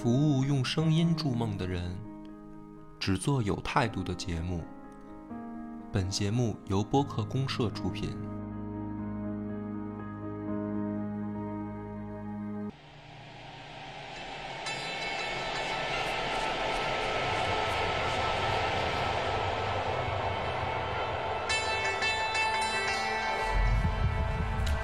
服务用声音筑梦的人，只做有态度的节目。本节目由播客公社出品。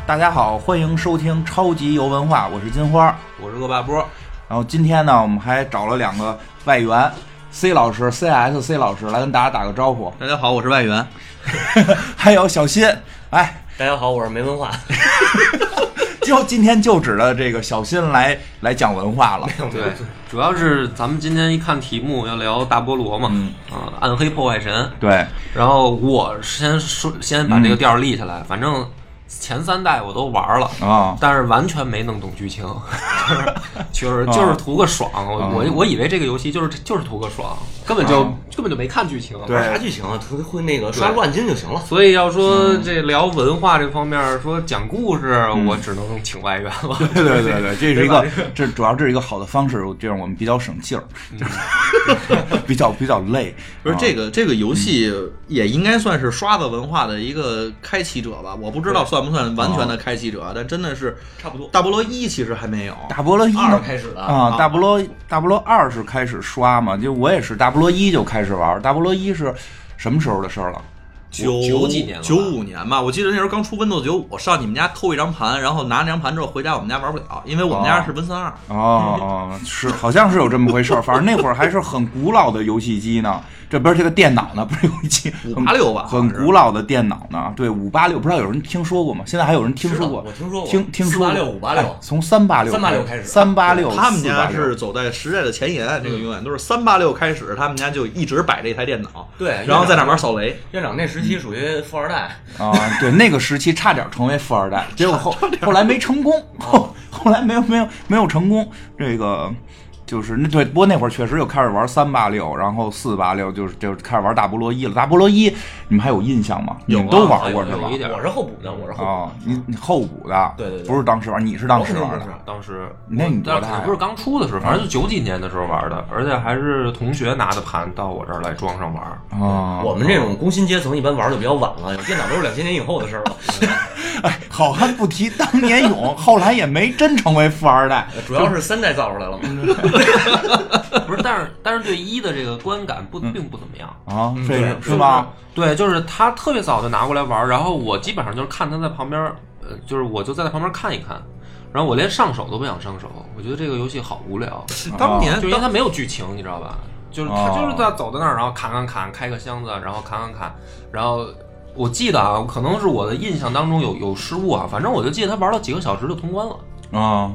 大家好，欢迎收听超级游文化，我是金花。我是恶霸波，然后今天呢，我们还找了两个外援，C 老师，CS C 老师来跟大家打个招呼，大家好，我是外援。还有小新，哎，大家好，我是没文化。就今天就指着这个小新来来讲文化了。对，主要是咱们今天一看题目要聊大菠萝嘛，啊，暗黑破坏神。对，然后我先说，先把这个调儿立起来，反正前三代我都玩了啊但是完全没弄懂剧情，就是就是图个爽。我我以为这个游戏就是就是图个爽，根本就啊根本就没看剧情。对啥剧情啊？会会那个刷乱金就行了。所以要说这聊文化这方面，说讲故事，嗯我只能请外援了。对对对对，这是一个这主要这是一个好的方式，这样我们比较省劲儿，比较比较累。啊不是这个这个游戏也应该算是刷子文化的一个开启者吧？我不知道算不算完全的开启者，但真的是差不多大菠萝一其实还没有。大菠萝一二开始的啊，大菠萝大菠萝二是开始刷嘛，就我也是大菠萝一就开始玩，大菠萝一是什么时候的事儿了？九九几年了九五年吧，我记得那时候刚出 Windows 九五，上你们家偷一张盘，然后拿那张盘之后回家我们家玩不了，因为我们家是 Win 三二。哦哦，是好像是有这么回事儿，反正那会儿还是很古老的游戏机呢，这不是这个电脑呢，不是有一期五八六吧很古老的电脑呢。对，五八六，不知道有人听说过吗？现在还有人听说过？我听说过听听说过486 586哎从三八六三八六开始三八六，他们家是走在时代的前沿，这个永远都是三八六开始，他们家就一直摆这台电脑，对然后在那玩扫雷。院长那时期属于富二代，啊，对，那个时期差点成为富二代，结果后后来没成功，后 后来没有没有没有成功，这个。就是那对，不过那会儿确实又开始玩三八六，然后四八六，就是就开始玩大菠萝一了。大菠萝一，你们还有印象吗？你有啊们都玩过是吧我是后补的，我是后补啊，你你后补的，对对对不是当时玩，你是当时玩的当时那你多不是刚出的时候，反正就九几年的时候玩的，而且还是同学拿的盘到我这儿来装上玩。啊。我们这种工薪阶层一般玩的比较晚了，有电脑都是两千年以后的事了。哎，好汉不提当年勇，后来也没真成为富二代。主要是三代造出来了嘛。不是，但是但是对一的这个观感不并不怎么样。啊，是是吗？？对，就是他特别早就拿过来玩，然后我基本上就是看他在旁边，呃，就是我就在旁边看一看，然后我连上手都不想上手，我觉得这个游戏好无聊，当年就因为它没有剧情，你知道吧？就是他哦就是在走到那儿，然后砍砍砍，开个箱子，然后砍砍砍，然后我记得啊，可能是我的印象当中有有失误啊，反正我就记得他玩了几个小时就通关了，啊，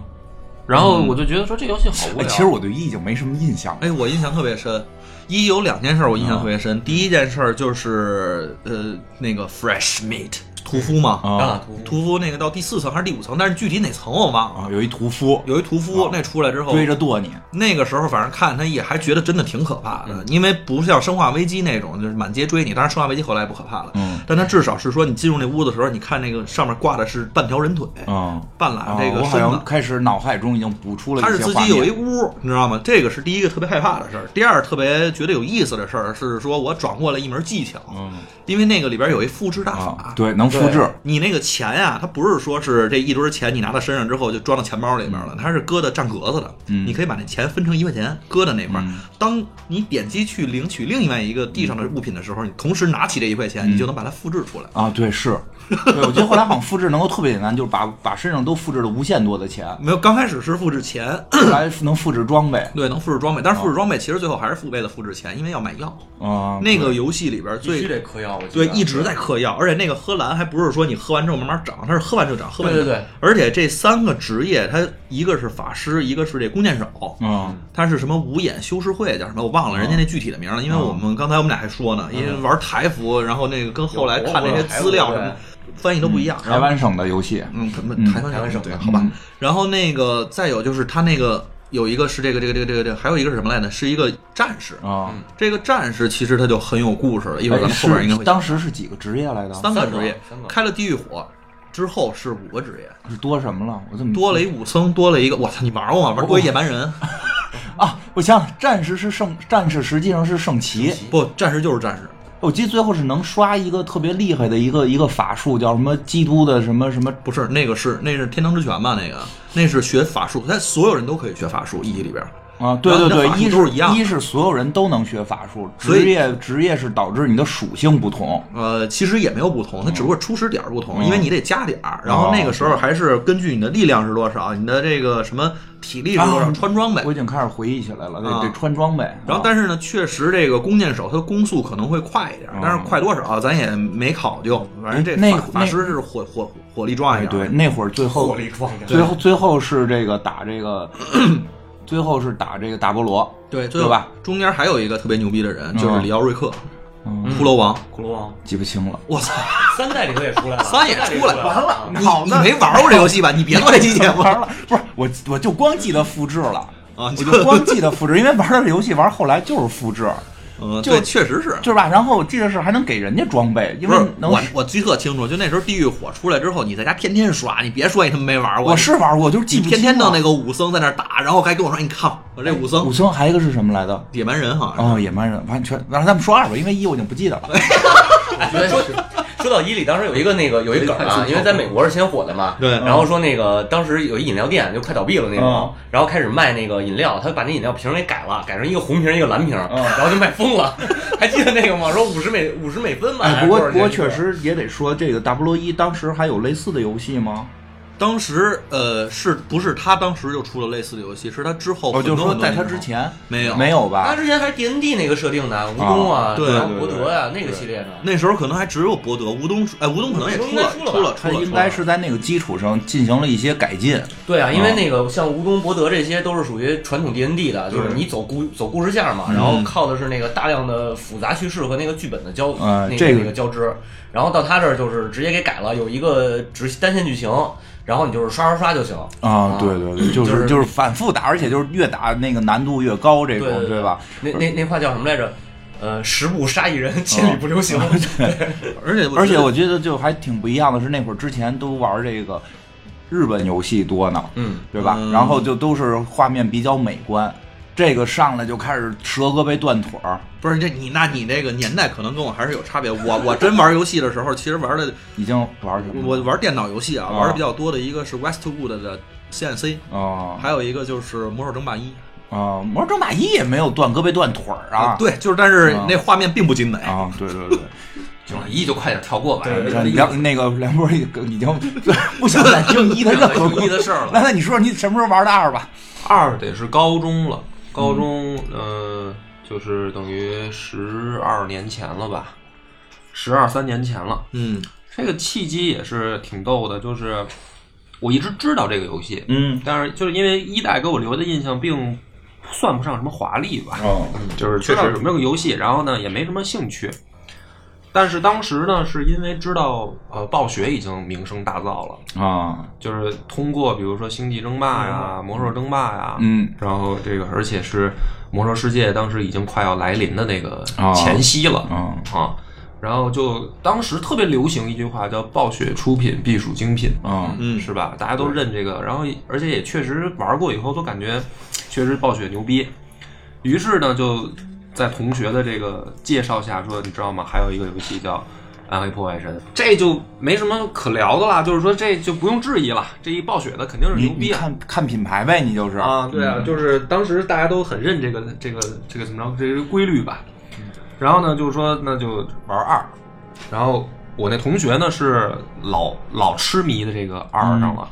然后我就觉得说这游戏好无哎，聊。其实我对一已经没什么印象了。哎，我印象特别深。一有两件事我印象特别深，第一件事就是呃那个 fresh meat 屠夫嘛，啊啊，屠夫屠夫那个到第四层还是第五层，但是具体哪层我忘了。啊，有一屠夫有一屠夫啊那出来之后追着剁你，那个时候反正看他也还觉得真的挺可怕的，因为不像生化危机那种就是满街追你，当然生化危机后来不可怕了，嗯但他至少是说你进入那屋的时候，你看那个上面挂的是半条人腿，嗯，半拉这个啊我好像身子。开始脑海中已经补出了他是。自己有一屋，你知道吗？这个是第一个特别害怕的事儿。第二，特别觉得有意思的事儿是说，我掌握了一门技巧，嗯因为那个里边有一复制大法。啊，对，能复制。你那个钱呀、它不是说是这一堆钱你拿到身上之后就装到钱包里面了，它是搁的占格子的。嗯你可以把那钱分成一块钱搁在那边。嗯当你点击去领取另外一个地上的物品的时候，你同时拿起这一块钱，你就能把它复制出来。啊，对，是，对，我觉得后来好像复制能够特别简单，就是把把身上都复制了无限多的钱，没有，刚开始是复制钱，后来能复制装备，对，能复制装备，但是复制装备其实最后还是付为了复制钱，因为要买药。啊，那个游戏里边必须最得嗑药，对一直在嗑药，而且那个喝蓝还不是说你喝完之后慢慢长，它是喝完就长，喝完就长。对对对。而且这三个职业，它一个是法师，一个是这弓箭手，嗯。他是什么五眼修士会叫什么？我忘了人家那具体的名了，因为我们刚才我们俩还说呢，因为玩台服，然后那个跟后来看那些资料什么翻译都不一样。台湾省的游戏，嗯，可能嗯。台湾台湾省的对好吧。嗯。然后那个再有就是他那个有一个是这个这个这个这个这个，还有一个是什么来着？是一个战士。啊，这个战士其实他就很有故事了，一会儿咱们后面应该会当时是几个职业来的？三个职业三个，开了地狱火之后是五个职业，是多什么了？我怎么多了一武僧，多了一个，我操，你玩过吗？玩过一野蛮人 啊，我想战士是圣战士，实际上是圣骑。不，战士就是战士。我记得最后是能刷一个特别厉害的一个一个法术，叫什么基督的什么什么不是那个是那是天堂之拳吧？那个那是学法术，但所有人都可以学法术，一级里边。啊，对对对一是一样一是所有人都能学法术，职业职业是导致你的属性不同。呃，其实也没有不同，它只不过初始点儿不同，嗯因为你得加点儿。然后那个时候还是根据你的力量是多少，你的这个什么体力是多少，啊穿装备我。已经开始回忆起来了，得啊得穿装备。然后，啊但是呢，确实这个弓箭手他攻速可能会快一点，但是快多少咱也没考究。反正这那法师是火火火力壮一点。哎对，那会儿最后力壮着最后最后是这个打这个，最后是打这个大菠萝。对，最后对吧？中间还有一个特别牛逼的人，就是嗯里奥瑞克，嗯，骷髅王。骷髅王记不清了。我操，三代里头也出来了，三也代里出来了，完了，你你没玩过这游戏吧？你别做这期节目玩了，不是我我就光记得复制了。啊！我就光记得复制，因为玩的这游戏玩后来就是复制，嗯，就对，确实是。就是吧？然后我记得是还能给人家装备，因为能我，我记特清楚，就那时候地狱火出来之后，你在家天天耍，你别说你他妈没玩过，我是玩过，就是记不天天弄那个武僧在那儿打，然后还跟我说，你看我这武僧武僧还有一个是什么来的？野蛮人好像野蛮人，完全。然后咱们说二吧，因为一我已经不记得了。说说到伊利，当时有一个那个有一梗啊，因为在美国是先火的嘛，对然后说那个当时有一饮料店就快倒闭了那种嗯，然后开始卖那个饮料，他把那饮料瓶给改了，改成一个红瓶一个蓝瓶，嗯然后就卖疯了。还记得那个吗？说五十美五十美分吧，哎，还是多少不过不过确实也得说，这个大菠萝一当时还有类似的游戏吗？当时呃，是不是他当时就出了类似的游戏？是他之后哦，就是说在他之前没有没有吧他？之前还是 D N D 那个设定的，吴东啊，对然后对对博德呀那个系列的。那时候可能还只有博德、吴东，哎，吴东可能也出了，出了出了，他出了，应该是在那个基础上进行了一些改进。对啊，因为哦那个像吴东、博德这些都是属于传统 D N D 的，就是你走故走故事线嘛，然后靠的是那个大量的复杂叙事和那个剧本的交那个呃这个那个交织。然后到他这儿就是直接给改了，有一个直单线剧情，然后你就是刷刷刷就行啊，对对对，就 就是是就是反复打，而且就是越打那个难度越高，这种对对吧？那那那话叫什么来着？呃，十步杀一人，千里不留行。对而且 而且我觉觉得就还挺不一样的是，那会儿之前都玩这个日本游戏多呢，嗯，对吧？嗯然后就都是画面比较美观，这个上来就开始折胳膊断腿儿，不是这你，那你这个年代可能跟我还是有差别。我我真玩游戏的时候，其实玩的已经玩什么了？我玩电脑游戏啊，啊玩的比较多的一个是 Westwood 的 CNC，啊还有一个就是《魔兽争霸一啊！魔兽争霸一也没有断胳膊断腿儿》啊，对，就是但是啊那画面并不精美。啊，对对对。行了，一就快点跳过吧。对对这梁那个梁波已经不想再听一的任何 一的事儿了来来，你说说你什么时候玩的二吧？二得是高中了，高中呃，就是等于十二年前了吧，十二三年前了。嗯。这个契机也是挺逗的，就是我一直知道这个游戏，嗯，但是就是因为一代给我留的印象并算不上什么华丽吧，哦，就是知道有没有个游戏，然后呢也没什么兴趣。但是当时呢，是因为知道呃暴雪已经名声大噪了，啊，就是通过比如说《星际争霸》呀、《魔兽争霸》呀，嗯，然后这个而且是魔兽世界当时已经快要来临的那个哦前夕了、啊。啊，然后就当时特别流行一句话叫“暴雪出品必属精品”，啊。嗯，是吧？大家都认这个，然后而且也确实玩过以后都感觉确实暴雪牛逼，于是呢就在同学的这个介绍下说，你知道吗？还有一个游戏叫《暗黑破坏神》，这就没什么可聊的啦，就是说这就不用质疑了，这一暴雪的肯定是牛逼啊。看看品牌呗，你就是啊，对啊，嗯就是当时大家都很认这个这个这个怎么着这个规律吧。然后呢，就是说那就玩二，然后我那同学呢是老老痴迷的这个二上了，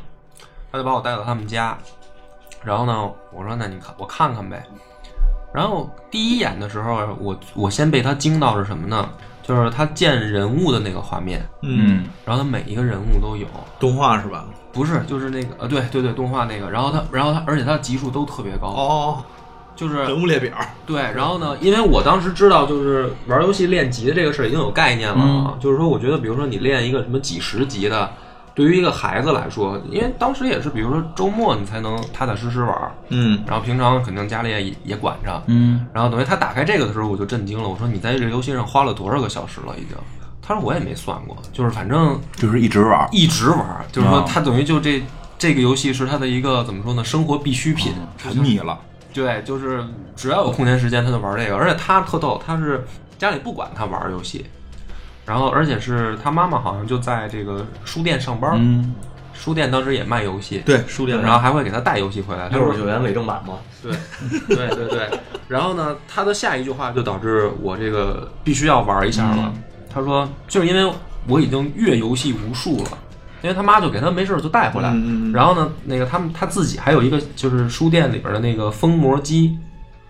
他就把我带到他们家，然后呢，我说那你看我看看呗。然后第一眼的时候，我我先被他惊到是什么呢？就是他见人物的那个画面，嗯，然后他每一个人物都有，动画是吧？不是就是那个呃对对对动画那个，然后他然后他而且他的级数都特别高，哦，就是人物列表。对，然后呢，因为我当时知道就是玩游戏练级的这个事儿已经有概念了啊，就是说我觉得比如说你练一个什么几十级的，对于一个孩子来说，因为当时也是比如说周末你才能踏踏实实玩儿，嗯，然后平常肯定家里也也管着，嗯然后等于他打开这个的时候我就震惊了，我说你在这游戏上花了多少个小时了已经？他说我也没算过，就是反正就是一直玩，一直玩儿，就是说啊他等于就这这个游戏是他的一个怎么说呢，生活必需品，沉迷了。对，就是只要有空闲时间他就玩这个，而且他特逗，他是家里不管他玩游戏，然后而且是他妈妈好像就在这个书店上班，嗯，书店当时也卖游戏，对书店然后还会给他带游戏回来，六十九元伪正版嘛？对，对对对。然后呢，他的下一句话就导致我这个必须要玩一下了。他说，就是因为我已经阅游戏无数了，因为他妈就给他没事儿就带回来。然后呢，那个他们他自己还有一个就是书店里边的那个封膜机，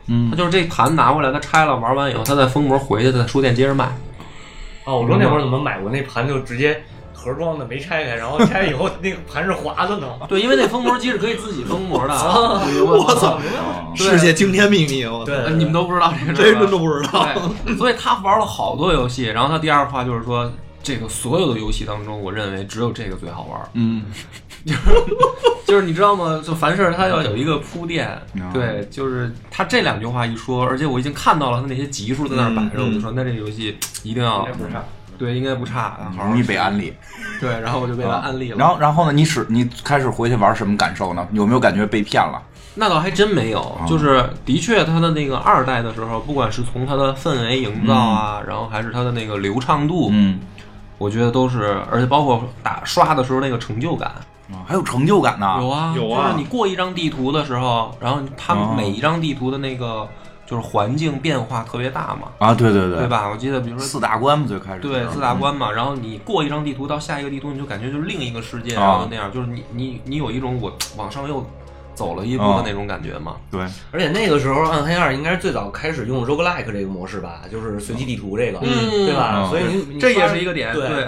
嗯他就是这盘拿过来，他拆了玩完以后，他再封膜回去，再在书店接着卖。哦，我说那会儿怎么买过那盘就直接盒装的没拆开，然后拆以后 那个盘是滑的呢？对，因为那封膜机是可以自己封膜的。我操，哦世界惊天秘密，我操对呃你们都不知道这个真都不知道。对，所以他玩了好多游戏。然后他第二话就是说，这个所有的游戏当中，我认为只有这个最好玩。嗯，就是就是你知道吗？就凡事它要有一个铺垫嗯，对，就是他这两句话一说，而且我已经看到了他那些级数在那儿摆着，我就说那这个游戏一定要不差。对，应该不差，容易被安利。对，然后我就被他安利了。然后，然后呢？你使你开始回去玩什么感受呢？有没有感觉被骗了？那倒还真没有，就是的确，它的那个二代的时候，不管是从它的氛围营造啊，然后还是它的那个流畅度，嗯，我觉得都是，而且包括打刷的时候那个成就感，啊还有成就感呢。有啊，有啊就是你过一张地图的时候，然后它哦每一张地图的那个就是环境变化特别大嘛，啊，对对对，对？吧？我记得比如说四大关嘛，最开始对四大关嘛，然后你过一张地图到下一个地图，你就感觉就是另一个世界，啊然后那样，就是你你你有一种我往上又走了一步的那种感觉嘛。对，而且那个时候暗黑二应该是最早开始用 roguelike 这个模式吧，就是随机地图这个，嗯对吧？嗯所以这也是一个点，对，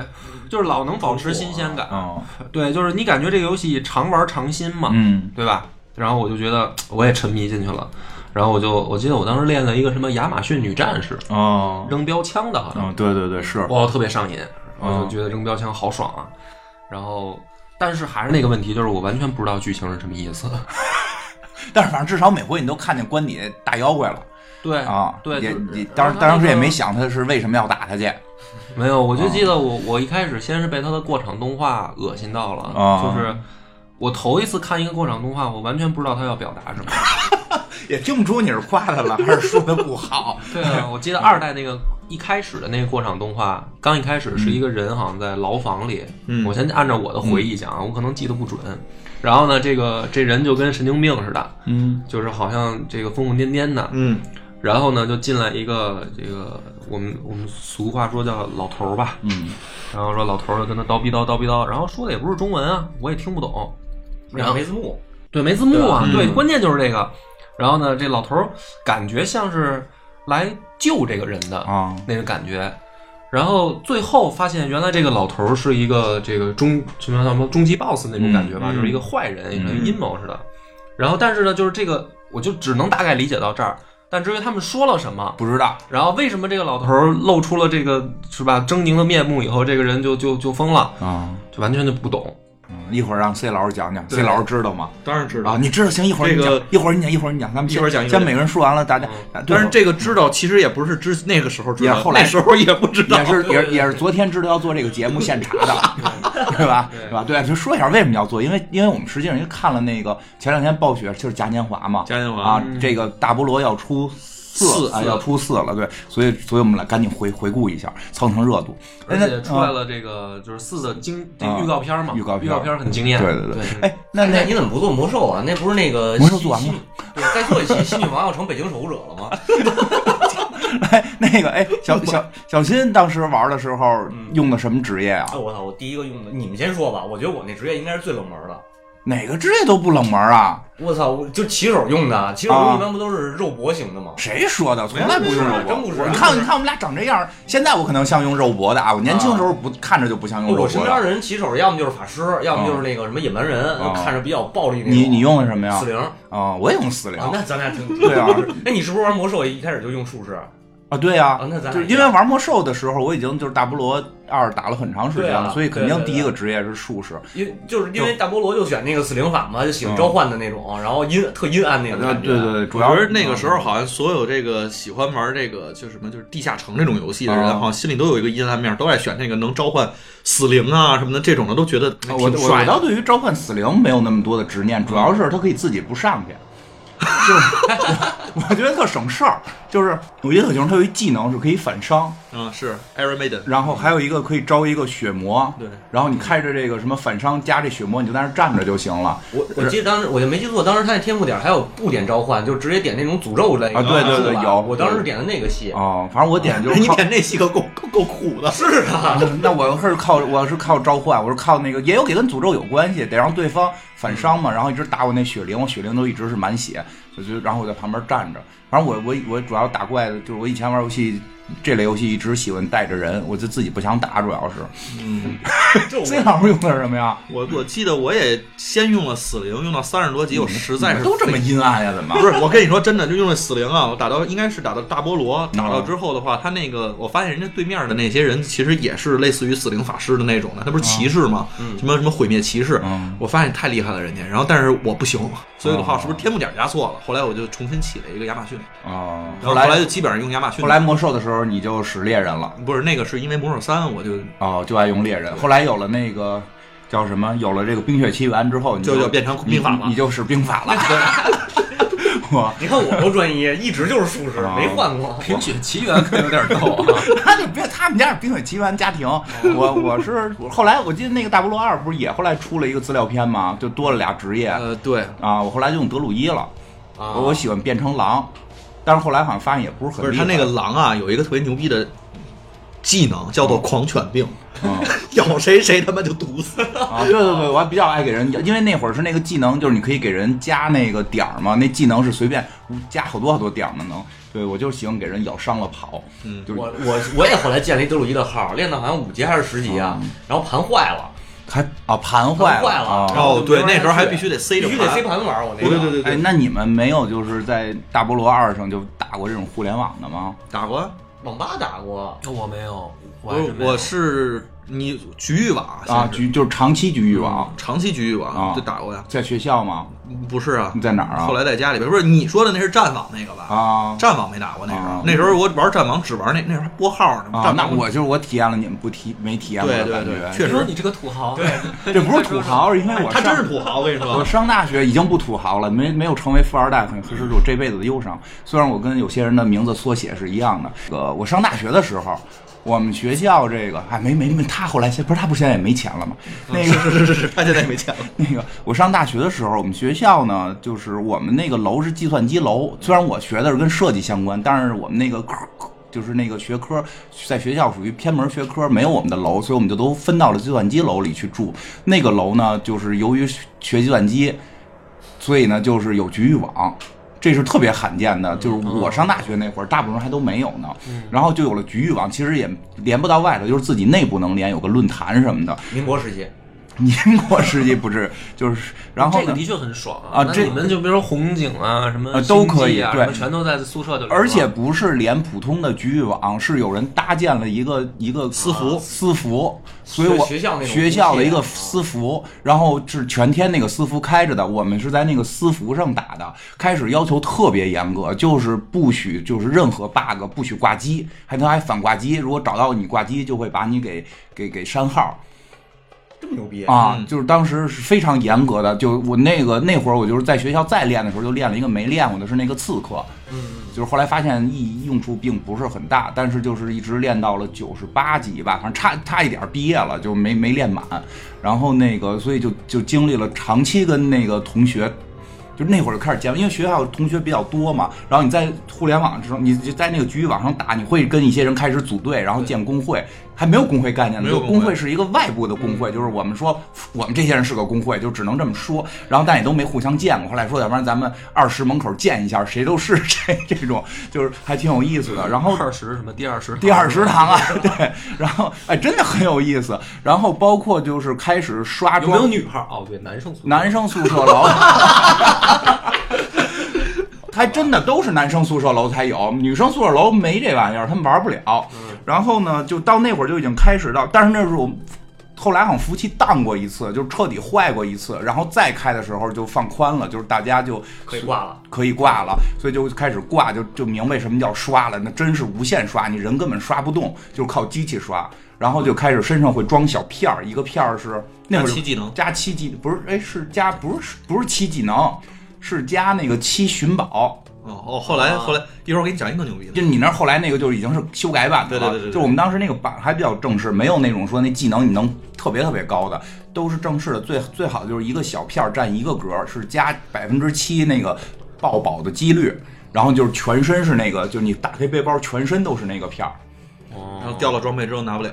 就是老能保持新鲜感。嗯对，就是你感觉这个游戏常玩常新嘛，嗯对吧？然后我就觉得我也沉迷进去了，然后我就我记得我当时练了一个什么亚马逊女战士，哦，扔标枪的，好像嗯，对对对，是，哇，特别上瘾，我嗯就觉得扔标枪好爽啊。然后，但是还是那个问题，就是我完全不知道剧情是什么意思。但是反正至少每回你都看见关底下大妖怪了对啊，对，也就也当当时也没想他是为什么要打他去，没有，我就记得我我一开始先是被他的过场动画恶心到了，啊就是我头一次看一个过场动画，我完全不知道他要表达什么。也听不出你是夸他了还是说他不好。对啊，我记得二代那个一开始的那个过场动画，刚一开始是一个人好像在牢房里，嗯我先按照我的回忆讲，我可能记得不准。然后呢，这个这人就跟神经病似的，嗯就是好像这个疯疯癫癫的。嗯然后呢，就进来一个这个我们我们俗话说叫老头儿吧，嗯然后说老头儿就跟他叨逼叨叨逼叨，然后说的也不是中文啊，我也听不懂。然后没字幕，对，没字幕啊，对，关键就是这个。然后呢，这老头儿感觉像是来救这个人的啊那个感觉。然后最后发现，原来这个老头儿是一个这个终什么叫什么终极 BOSS 那种感觉吧，嗯就是一个坏人，嗯像阴谋似的。然后但是呢，就是这个我就只能大概理解到这儿。但至于他们说了什么，不知道然后为什么这个老头儿露出了这个是吧狰狞的面目以后，这个人就就就疯了，啊。就完全就不懂。嗯，一会儿让 C 老师讲讲，C 老师知道吗？当然知道啊，。你知道行，一会儿你讲这个，一会儿你讲，一会儿你讲，咱们一会儿讲先每个人说完了，大家，但是这个知道其实也不是知那个时候知道，也后来那时候也不知道，也是也是也是昨天知道要做这个节目现查的，对吧？对吧？对，就说一下为什么要做，因为因为我们实际上因为看了那个前两天暴雪就是嘉年华嘛，嘉年华啊，这个大菠萝要出。啊，四啊要出四了，对，所以，所以我们来赶紧回回顾一下，蹭蹭热度。而且出来了这个就是四的惊这预告片嘛，预告片预告片很惊艳。对对对对，哎，那那那你怎么不做魔兽啊？那不是那个魔兽做完对，该做一期新女王要成北京守护者了吗？哎，那个哎，小 小小新当时玩的时候用的什么职业啊哎，？我操！我第一个用的，你们先说吧。我觉得我那职业应该是最冷门的。哪个职业都不冷门啊？我操！我就骑手用的，骑手啊用一般不都是肉搏型的吗？谁说的？从来不用肉搏，真不是你看，你看我们俩长这样，现在我可能像用肉搏的啊，我年轻时候不看着就不像用肉搏。我身边的人骑手要么就是法师，要么就是那个什么野蛮人，啊看着比较暴力那种。你你用的什么呀四？零啊，我也用四零啊？那咱俩挺对啊。哎，你是不是玩魔兽一开始就用术士？啊，对呀、啊那咱俩就是因为玩魔兽的时候，我已经就是大菠萝二打了很长时间了，啊所以肯定第一个职业是术士。因为就是因为大菠萝就选那个死灵法嘛，就喜欢召唤的那种，然后阴特阴暗那种呃，感觉。对对对，主主要要是那个时候，好像所有这个喜欢玩这个就是什么就是地下城这种游戏的人，啊好像心里都有一个阴暗面，都爱选那个能召唤死灵啊什么的这种的，都觉得我我我挺帅的。倒对于召唤死灵没有那么多的执念，主要是它可以自己不上去。就是 我觉得特省事儿，就是有一个特型，它有一技能是可以反伤，嗯，是 Iron Maiden，然后还有一个可以招一个血魔，对，然后你开着这个什么反伤加这血魔，你就在那儿站着就行了。我我记得当时我就没记错，当时他那天赋点还有不点召唤，就直接点那种诅咒类啊对对对有我当时点的那个系。哦，反正我点就 是你点那系可够够够苦的。是啊，那我是靠我是靠召唤，我是靠那个也有给跟诅咒有关系，得让对方反伤嘛，然后一直打我那血灵，我血灵都一直是满血，我就然后我在旁边站着。反正我我我主要打怪的，就是我以前玩游戏这类游戏一直喜欢带着人，我就自己不想打，主要是。嗯，这这老师用的是什么呀？我我记得我也先用了死灵，用到三十多级，我实在是都这么阴暗呀？怎么？不是，我跟你说真的，就用了死灵啊！我打到应该是打到大菠萝，打到之后的话，他那个我发现人家对面的那些人其实也是类似于死灵法师的那种的，他不是骑士吗？什么什么毁灭骑士，嗯我发现太厉害了人家。然后但是我不行，所以的话是不是天幕点加错了？后来我就重新起了一个亚马逊，哦，然后后来就基本上用亚马逊。后来魔兽的时候你就使猎人了，不是那个是因为魔兽三我就哦，就爱用猎人。后来有了那个叫什么，有了这个冰雪奇缘之后，你就就就变成兵法了你你就使兵法了。我你看我多专一，一直就是术士，啊没换过。冰雪奇缘可有点逗啊！他就别他们家是冰雪奇缘家庭，我我是后来我记得那个大菠萝二不是也后来出了一个资料片吗？就多了俩职业呃对，啊，我后来就用德鲁伊了，我喜欢变成狼，但是后来好像发现也不是很不是他那个狼啊有一个特别牛逼的技能叫做狂犬病，嗯。咬谁谁他妈就毒死。啊，对对对，我还比较爱给人，因为那会儿是那个技能，就是你可以给人加那个点儿嘛，那技能是随便加好多好多点儿的能。对我就喜欢给人咬伤了跑，嗯。就是我我我也后来建了一德鲁伊的号，练到好像五级还是十级啊，然后盘坏了，还啊盘坏盘坏了。啊。然后哦，对，那时候还必须得塞着必须得盘。C 盘玩我那个。对对对对。哎，那你们没有就是在大菠萝二上就打过这种互联网的吗？打过。网吧打过，那我没有，我我是你局域网啊，局就是长期局域网，长期局域网啊网就打过呀？在学校吗？不是啊你，在哪儿啊？后来在家里边，不是你说的那是战网那个吧？啊战网没打过那时啊候，那时候我玩战网只玩那那时候还拨号呢。啊，战网那我就是我体验了你们不体没体验过的对对感觉，确实你这个土豪，对，这不是土豪，是因为我他真是土豪，我跟你我。上大学已经不土豪了，没没有成为富二代，可能是我这辈子的忧伤。虽然我跟有些人的名字缩写是一样的。呃，我上大学的时候，我们学校这个哎没没没，他后来现不是他不是现在也没钱了吗？那个是是是是，他现在没钱了。那个，我上大学的时候，我们学校呢，就是我们那个楼是计算机楼，虽然我学的是跟设计相关，但是我们那个科就是那个学科在学校属于偏门学科，没有我们的楼，所以我们就都分到了计算机楼里去住。那个楼呢，就是由于学计算机，所以呢就是有局域网。这是特别罕见的，就是我上大学那会儿，大部分人还都没有呢。然后就有了局域网，其实也连不到外头，就是自己内部能连，有个论坛什么的。民国时期，民国时期不是，就是然后呢？这个的确很爽那啊这你们就比如说红警啊，什么呃都可以啊全都在宿舍就而且不是连普通的局域网，是有人搭建了一个一个私服。私服，所以我学校那学校的一个私服，然后是全天那个私服开着的，我们是在那个私服上打的。开始要求特别严格，就是不许就是任何 bug 不许挂机，还能还反挂机，如果找到你挂机，就会把你给给给删号。这么牛逼啊，嗯就是当时是非常严格的。就我那个那会儿，我就是在学校再练的时候，就练了一个没练过的是那个刺客。嗯，就是后来发现意用处并不是很大，但是就是一直练到了九十八级吧，反正差差一点毕业了，就没没练满。然后那个，所以就就经历了长期跟那个同学。就那会儿就开始见，因为学校同学比较多嘛，然后你在互联网之后，你就在那个局域网上打，你会跟一些人开始组队，然后建工会，还没有工会概念呢，就工会是一个外部的工会，就是我们说我们这些人是个工会，就只能这么说，然后但也都没互相见过。后来说，要不然咱们二十门口见一下，谁都是 谁，这种就是还挺有意思的。然后二十什么第二十第二食堂啊，对，然后哎，真的很有意思。然后包括就是开始刷有没有，女孩？哦，对，男生宿舍男生宿舍楼。还真的都是男生宿舍楼才有，女生宿舍楼没这玩意儿，他们玩不了。然后呢，就到那会儿就已经开始到，但是那时候我后来好像服务器当过一次，就彻底坏过一次，然后再开的时候就放宽了，就是大家就可以挂了。可以挂了，所以就开始挂，就就明白什么叫刷了，那真是无限刷，你人根本刷不动，就是靠机器刷。然后就开始身上会装小片儿，一个片儿是那会儿加七技能加七技不是哎是加不是不是七技能，是加那个七寻宝。哦哦，后来后来一会儿我给你讲一个牛逼的，就你那后来那个就已经是修改版的了。对对对对对就我们当时那个版还比较正式，没有那种说那技能你能特别特别高的，都是正式的。最最好的就是一个小片儿占一个格儿，是加百分之七那个爆宝的几率，然后就是全身是那个，就是你打开背包全身都是那个片儿。然后掉了装备之后拿不了。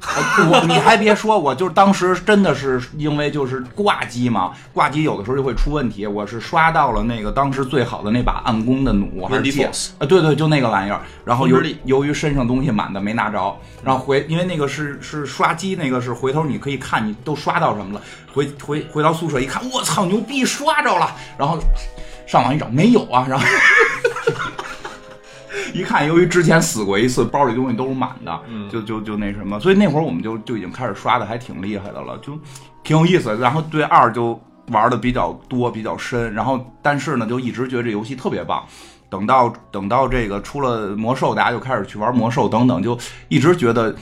呃 我你还别说，我就是当时真的是因为就是挂机嘛，挂机有的时候就会出问题。我是刷到了那个当时最好的那把暗弓的弩，还是借啊，对对，就那个玩意儿。然后由由于身上东西满的没拿着，然后回因为那个是是刷机，那个是回头你可以看你都刷到什么了。回回回到宿舍一看，我操，牛逼，刷着了。然后上网一找没有啊，然后。一看，由于之前死过一次，包里东西都是满的，就就就那什么，所以那会儿我们就就已经开始刷的还挺厉害的了，就挺有意思。然后对二就玩的比较多，比较深。然后但是呢，就一直觉得这游戏特别棒。等到等到这个出了魔兽，大家就开始去玩魔兽等等，就一直觉得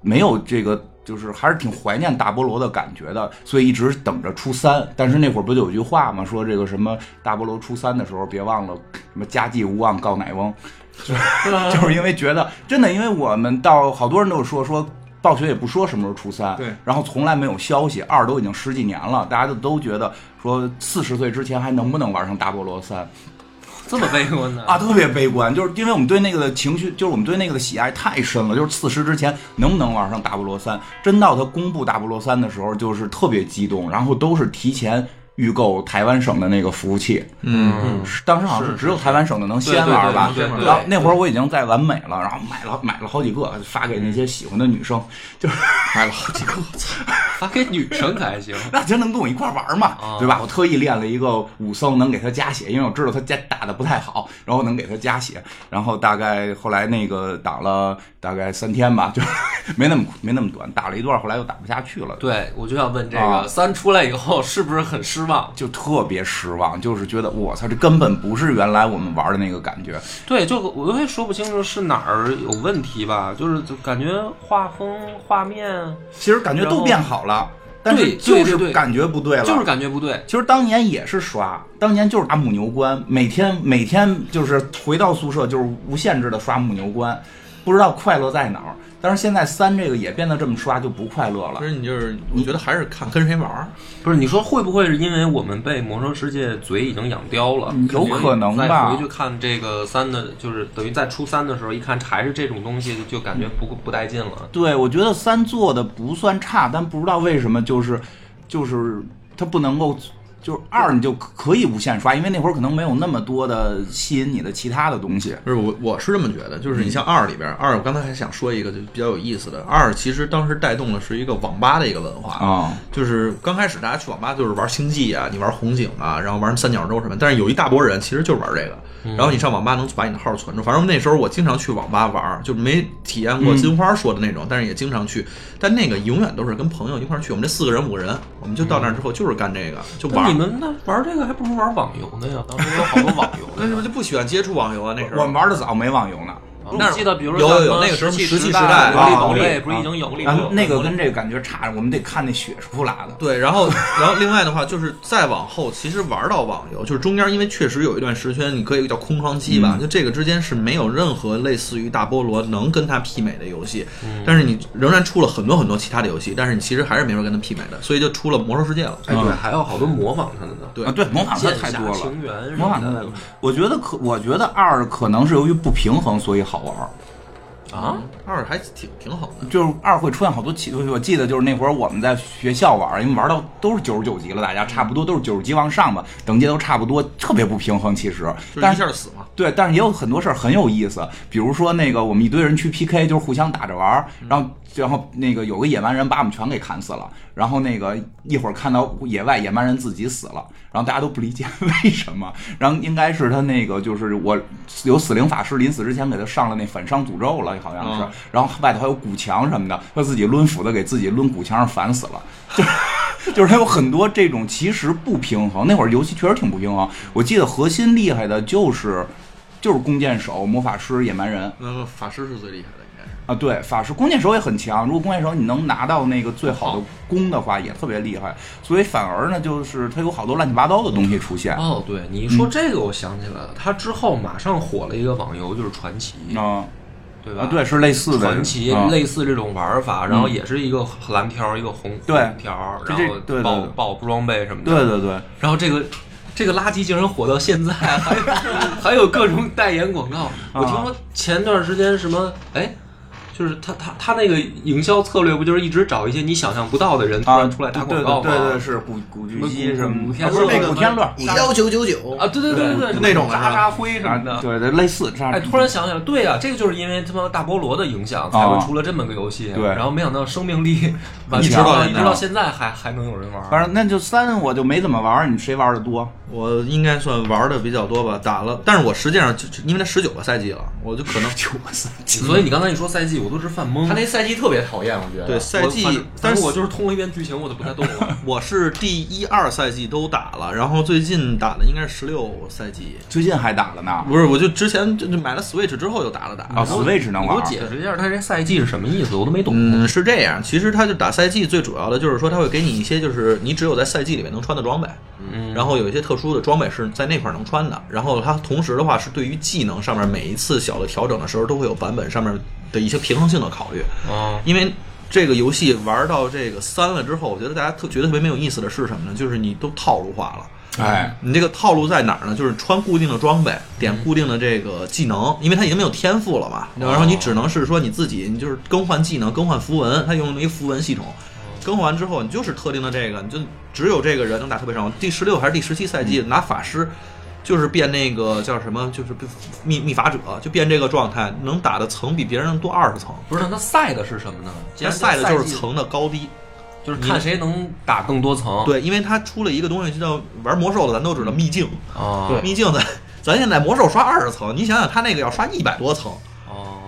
没有这个。就是还是挺怀念大菠萝的感觉的，所以一直等着初三。但是那会儿不就有句话吗？说这个什么大菠萝初三的时候，别忘了什么家祭无忘告乃翁，就是因为觉得真的，因为我们到好多人都说说暴雪也不说什么时候初三，对，然后从来没有消息。二都已经十几年了，大家就都觉得说四十岁之前还能不能玩上大菠萝三？这么悲观呢？啊，特别悲观，就是因为我们对那个的情绪，就是我们对那个的喜爱太深了。就是四十之前能不能玩上大菠萝三？真到他公布大菠萝三的时候，就是特别激动，然后都是提前预购台湾省的那个服务器。嗯，当时好像是只有台湾省的能先玩吧？对对对对然后那会儿我已经在完美了，然后买了买了好几个，发给那些喜欢的女生，就是买了好几个，发给女生可还行？那就能跟我一块玩嘛，啊对吧？我特意练了一个武僧，能给他加血，因为我知道他加打的不太好，然后能给他加血。然后大概后来那个打了大概三天吧，就 没那么没那么短，打了一段，后来又打不下去了，对，我就要问这啊个三出来以后是不是很失望？就特别失望，就是觉得我操，这根本不是原来我们玩的那个感觉。对，就我也说不清楚是哪儿有问题吧，就是就感觉画风、画面其实感觉都变好了，但是就是感觉不对了，就是感觉不对。其实当年也是刷，当年就是打母牛关，每天每天就是回到宿舍就是无限制的刷母牛关，不知道快乐在哪儿。但是现在三这个也变得这么刷就不快乐了其。实你就是，你觉得还是看跟谁玩儿。不是你说会不会是因为我们被魔兽世界嘴已经养刁了？嗯有可能吧再回去看这个三的，就是等于在初三的时候一看还是这种东西，就感觉不不带劲了。对，我觉得三做的不算差，但不知道为什么就是就是它不能够。就是二，你就可以无限刷，因为那会儿可能没有那么多的吸引你的其他的东西。不是我，我是这么觉得，就是你像二里边，二我刚才还想说一个就比较有意思的，二其实当时带动的是一个网吧的一个文化啊，就是刚开始大家去网吧就是玩星际啊，你玩红警啊，然后玩三角洲什么，但是有一大波人其实就是玩这个，然后你上网吧能把你的号存住，反正那时候我经常去网吧玩，就没体验过金花说的那种，但是也经常去，但那个永远都是跟朋友一块儿去，我们这四个人五个人，我们就到那儿之后就是干这个，就玩。那你们那玩这个还不如玩网游呢呀？当时有好多网游为什呢。么就不喜欢接触网游啊？那时候我们玩的早，没网游呢。那我记得，比如说有有有那个时候石器时代、代魔力啊宝不是已经有了啊吗？那个跟这个感觉差，我们得看那血出来的。对，然后，然后另外的话，就是再往后，其实玩到网游，就是中间，因为确实有一段时间，你可以叫空窗期吧，就这个之间是没有任何类似于大菠萝能跟它媲美的游戏，但是你仍然出了很多很多其他的游戏，但是你其实还是没法跟它媲美的，所以就出了魔兽世界了。哎，对，还有好多模仿它的呢。对啊，对，模仿它太多了。情缘什模仿它太多，我觉得可，我觉得二可能是由于不平衡，所以好玩儿。啊，二还挺挺好的，就是二会出现好多奇，我记得就是那会儿我们在学校玩儿，因为玩到都是九十九级了，大家差不多都是九十级往上吧，等级都差不多，特别不平衡。其实，就是但是一下死嘛。对，但是也有很多事儿很有意思，比如说那个我们一堆人去 PK，就是互相打着玩儿，然后然后那个有个野蛮人把我们全给砍死了，然后那个一会儿看到野外野蛮人自己死了，然后大家都不理解 为什么，然后应该是他那个就是我有死灵法师临死之前给他上了那反伤诅咒了，好像是嗯，然后外头还有古墙什么的，他自己抡斧子给自己抡古墙上反死了，就是。就是他有很多这种其实不平衡，那会儿游戏确实挺不平衡。我记得核心厉害的就是就是弓箭手、魔法师、野蛮人，那个法师是最厉害的，应该是。啊，对，法师弓箭手也很强。如果弓箭手你能拿到那个最好的弓的话，也特别厉害。所以反而呢，就是它有好多乱七八糟的东西出现。哦，对，你一说这个，我想起来了，它之后马上火了一个网游，就是传奇，啊对吧？啊，对，是类似的传奇啊类似这种玩法，然后也是一个蓝条，一个红对红条，然后爆爆装备什么的。对对对，然后这个这个垃圾竟然火到现在，还有 还有各种代言广告。我听说前段时间什么，哎，就是他他他那个营销策略不就是一直找一些你想象不到的人突啊，然出来打广告吗？对对对对，是古古巨基什么古天啊不是乐那个古天乐幺九九九啊，对对对对，对那种渣渣辉什么的。啊，对对，类似这样。哎，突然想起来，对啊、这个就是因为他妈大菠萝的影响，才会啊出了这么个游戏。对然后没想到生命力顽一直强到一直到现在还还能有人玩。反正那就三我就没怎么玩，你谁玩的多？我应该算玩的比较多吧，打了，但是我实际上就就因为他十九个赛季了，我就可能九个赛季，所以你刚才一说赛季，我都是犯懵。他那赛季特别讨厌，我觉得。对赛季但是我就是通了一遍剧情，我就不太动了。我是第一二赛季都打了，然后最近打的应该是十六赛季，最近还打了呢。不是，我就之前就就买了 Switch 之后又打了打。啊，Switch 能你给我。解释一下，他这赛季是什么意思？我都没懂。嗯，是这样，其实他就打赛季，最主要的就是说，他会给你一些就是你只有在赛季里面能穿的装备，嗯，然后有一些特殊的装备是在那块儿能穿的，然后它同时的话是对于技能上面每一次小的调整的时候，都会有版本上面的一些平衡性的考虑，啊，因为这个游戏玩到这个三了之后，我觉得大家特觉得特别没有意思的是什么呢？就是你都套路化了。哎，你这个套路在哪儿呢？就是穿固定的装备，点固定的这个技能，因为它已经没有天赋了嘛。然后你只能是说你自己，你就是更换技能、更换符文，它用了一个符文系统。更换完之后，你就是特定的这个，你就只有这个人能打特别上。第十六还是第十七赛季拿法师，就是变那个叫什么，就是秘秘法者，就变这个状态，能打的层比别人多二十层。不是，那赛的是什么呢？那赛的就是，层的高低。就是看谁能打更多层。对，因为它出了一个东西，就叫玩魔兽的，咱都知道秘境。啊，秘境的咱现在魔兽刷二十层，你想想他那个要刷一百多层，哦，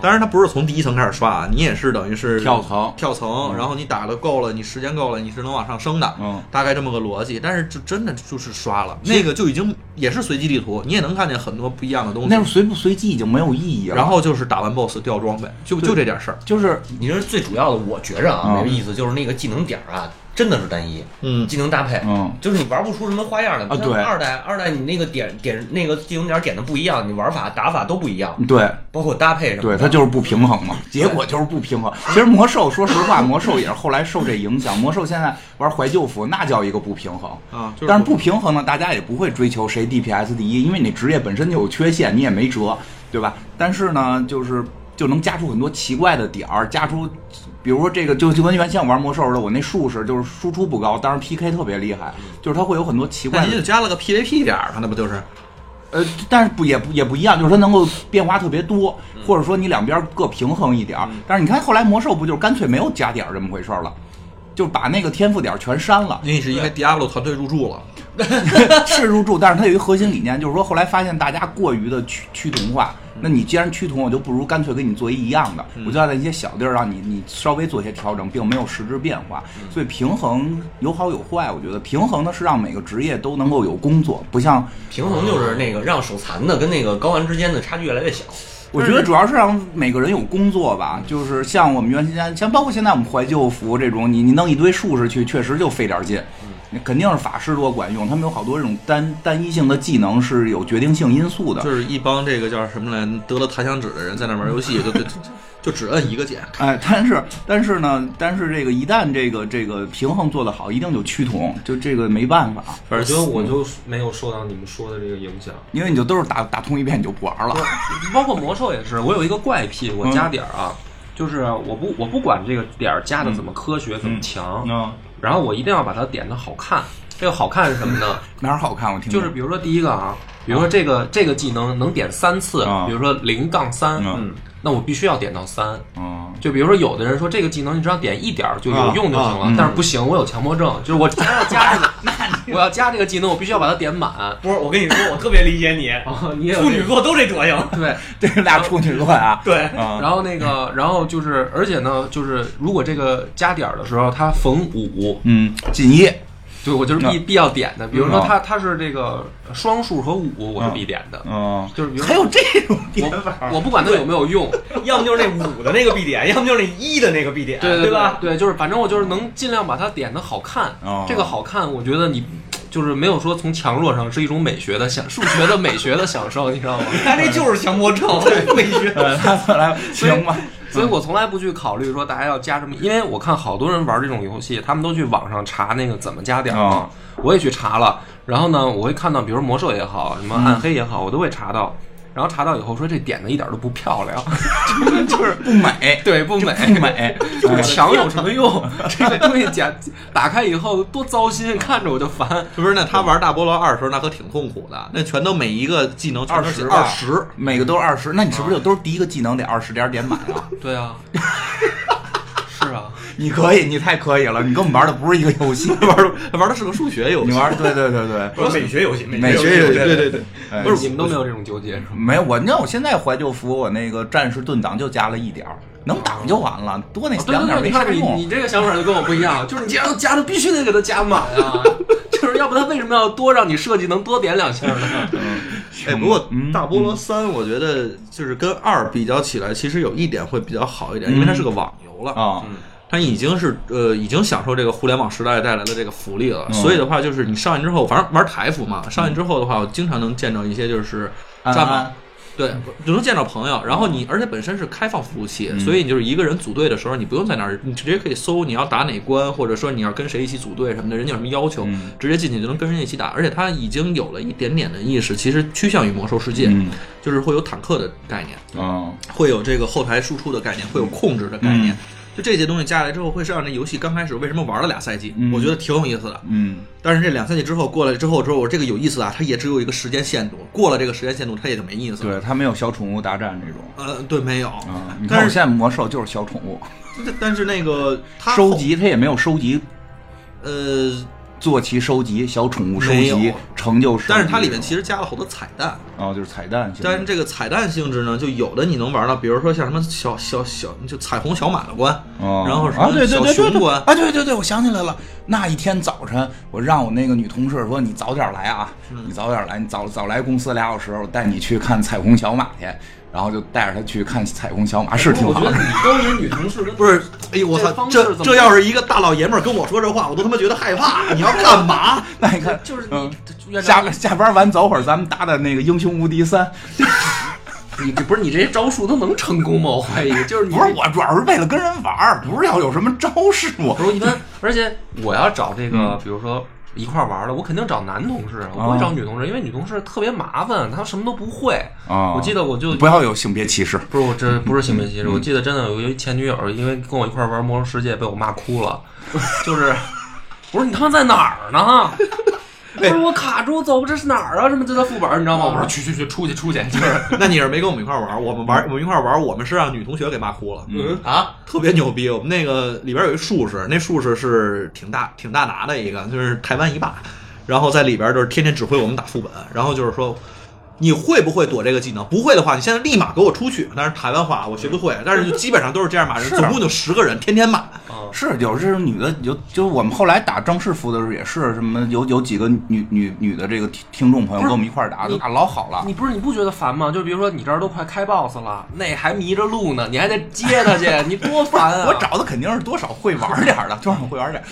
当然它不是从第一层开始刷啊，你也是等于是跳层跳层，然后你打的够了，你时间够了，你是能往上升的，嗯，大概这么个逻辑。但是就真的就是刷了，那个就已经也是随机地图，你也能看见很多不一样的东西。那是随不随机已经没有意义了。然后就是打完 BOSS 掉装备，就就这点事儿。就是你说最主要的，我觉着啊，嗯没意思，就是那个技能点儿啊，真的是单一，嗯技能搭配，嗯就是你玩不出什么花样来。啊对二代二代你那个点点那个技能点点的不一样，你玩法打法都不一样，对包括搭配什么对，它就是不平衡嘛，结果就是不平衡。其实魔兽，说实话，魔兽也是后来受这影响。魔兽现在玩怀旧服，那叫一个不平衡。啊，就是但是不平衡呢，大家也不会追求谁 DPS 第一，因为你职业本身就有缺陷，你也没辙，对吧？但是呢，就是就能加出很多奇怪的点儿，加出，比如说这个就就跟原先我玩魔兽似的，我那术士就是输出不高，但是 PK 特别厉害，就是它会有很多奇怪的那你就加了个 PVP 点儿，那不就是？呃，但是不也不也不一样，就是它能够变化特别多，或者说你两边各平衡一点儿。但是你看后来魔兽不就是干脆没有加点儿这么回事儿了，就把那个天赋点儿全删了，那是因为 Diablo 团队入驻了。是入驻，但是它有一个核心理念，就是说后来发现大家过于的趋趋同化，那你既然趋同，我就不如干脆给你做一一样的，我就要在一些小地儿让你你稍微做一些调整，并没有实质变化。所以平衡有好有坏，我觉得平衡呢是让每个职业都能够有工作，不像平衡就是那个让手残的跟那个高玩之间的差距越来越小。我觉得主要是让每个人有工作吧，就是像我们原先，像包括现在我们怀旧服这种，你你弄一堆术士去，确实就费点劲。你肯定是法师多管用，他们有好多这种单单一性的技能是有决定性因素的。就是一帮这个叫什么来，得了弹响指的人在那玩游戏，就就就就只摁一个键。哎，但是但是呢，但是这个一旦这个这个平衡做得好，一定就趋同，就这个没办法，我觉得我就没有受到你们说的这个影响。因为你就都是打打通一遍你就不玩了。包括魔兽也是，我有一个怪癖，我加点儿啊，就是我不我不管这个点儿加的怎么科学、怎么强，嗯，然后我一定要把它点的好看。这个好看是什么呢？哪儿好看？我听就是比如说第一个啊，比如说这个这个技能能点三次啊，比如说零杠三，嗯嗯，那我必须要点到三。嗯，就比如说有的人说这个技能你只要点一点儿就有用就行了啊啊，但是不行，我有强迫症，就是我要加这个，我要加这个技能，我必须要把它点满。不是，我跟你说，我特别理解你，处女座都这德行。对，这是俩处女座啊。对，啊，然后那个，然后就是，而且呢，就是如果这个加点儿的时候，它逢五，嗯，锦衣对我就是必必要点的。比如说嗯它它是这个双数和五，我是必点的。嗯，就是比如还有这种点法我我不管它有没有用，要么就是那五的那个必点，要么就是那一的那个必点，对对吧？对，就是反正我就是能尽量把它点的好看。哦这个好看，我觉得你就是没有说从强弱上是一种美学的享数学的美学的享受，你知道吗？他这就是强迫症，美学。来行吧，所以我从来不去考虑说大家要加什么，因为我看好多人玩这种游戏，他们都去网上查那个怎么加点儿。我也去查了，然后呢，我会看到，比如魔兽也好，什么暗黑也好，我都会查到。然后查到以后说这点子一点都不漂亮，就是不美，对不美。不美，有 强有什么用？这个东西假打开以后多糟心，看着我就烦。不是，那他玩大菠萝二的时候，那可挺痛苦的，那全都每一个技能二十二十，每个都是二十，那你是不是就都是第一个技能得二十点点满啊？对啊，是啊，你可以，你太可以了，你跟我们玩的不是一个游戏，玩的玩的是个数学游戏。你玩对对对对，说 美学游戏，美学对游戏对对对，哎不是你们都没有这种纠结是吗？没有我，你看我现在怀旧服，我那个战士盾挡就加了一点儿，能挡就完了，多那两点没你看你啥用。你这个想法就跟我不一样，就是你既然都加的，必须得给它加满啊，就是要不他为什么要多让你设计能多点两下呢？哎，不过嗯大菠萝三，我觉得就是跟二比较起来，其实有一点会比较好一点，因为它是个网游了。啊，它已经是呃，已经享受这个互联网时代带来的这个福利了。嗯所以的话，就是你上线之后，反正玩台服嘛，上线之后的话，我经常能见到一些就是战对，就能见到朋友。然后你而且本身是开放服务器，嗯所以你就是一个人组队的时候，你不用在那儿，你直接可以搜你要打哪关，或者说你要跟谁一起组队什么的，人家有什么要求，嗯直接进去就能跟人家一起打。而且它已经有了一点点的意识，其实趋向于魔兽世界，嗯就是会有坦克的概念。啊会有这个后台输出的概念，会有控制的概念。嗯就这些东西加起来之后，会是让这游戏刚开始为什么玩了俩赛季，嗯我觉得挺有意思的。嗯但是这两赛季之后过来之后，之后我这个有意思啊，它也只有一个时间限度，过了这个时间限度，它也就没意思了。对，它没有小宠物大战这种呃，对，没有。啊。你看但是我现在魔兽就是小宠物，但但是那个它收集它也没有收集呃，坐骑收集、小宠物收集、成就但是它里面其实加了好多彩蛋。哦，就是彩蛋性质，但是这个彩蛋性质呢，就有的你能玩到，比如说像什么小小小就彩虹小马的关，哦，然后什么小对对对熊关，啊，对对对，我想起来了，那一天早晨，我让我那个女同事说，你早点来啊，嗯你早点来，你早早来公司俩小时，我带你去看彩虹小马去，然后就带着他去看彩虹小马，是挺好的我觉得。你跟人女同事跟不是，哎呦我操这这要是一个大老爷们儿跟我说这话，我都他妈觉得害怕。你要干嘛？那你看，就是嗯你下下班完走会儿，咱们打打那个英雄无敌三。你这不是你这些招数都能成功吗？我怀疑就是你不是我，主要是为了跟人玩儿，不是要有什么招式。我不是一般，而且我要找这个，比如说一块儿玩的，我肯定找男同事，我不会找女同事，因为女同事特别麻烦，她什么都不会。啊我记得我就不要有性别歧视。不是我这不是性别歧视，我记得真的有一前女友，因为跟我一块玩《魔兽世界》，被我骂哭了，就是我说你他妈在哪儿呢？不是我卡住走不，这是哪儿啊？什么这在副本，你知道吗？我说去去去，出去出去，就是那你是没跟我们一块儿玩，我们玩，我们一块儿玩，我们是让女同学给骂哭了，嗯啊，特别牛逼。我们那个里边有一术士，那术士是挺大挺大拿的一个，就是台湾一霸，然后在里边就是天天指挥我们打副本，然后就是说。你会不会躲这个技能？不会的话，你现在立马给我出去。但是台湾话我学不会，但是就基本上都是这样骂人，总共就十个人，天天骂。是有这种女的，有就是我们后来打正式服的时候也是什么有有几个女女女的这个听听众朋友跟我们一块儿打，你打老好了。你不是你不觉得烦吗？就比如说你这儿都快开 BOSS 了，那还迷着路呢，你还得接他去，你多烦啊！我找的肯定是多少会玩点的，多少会玩点儿。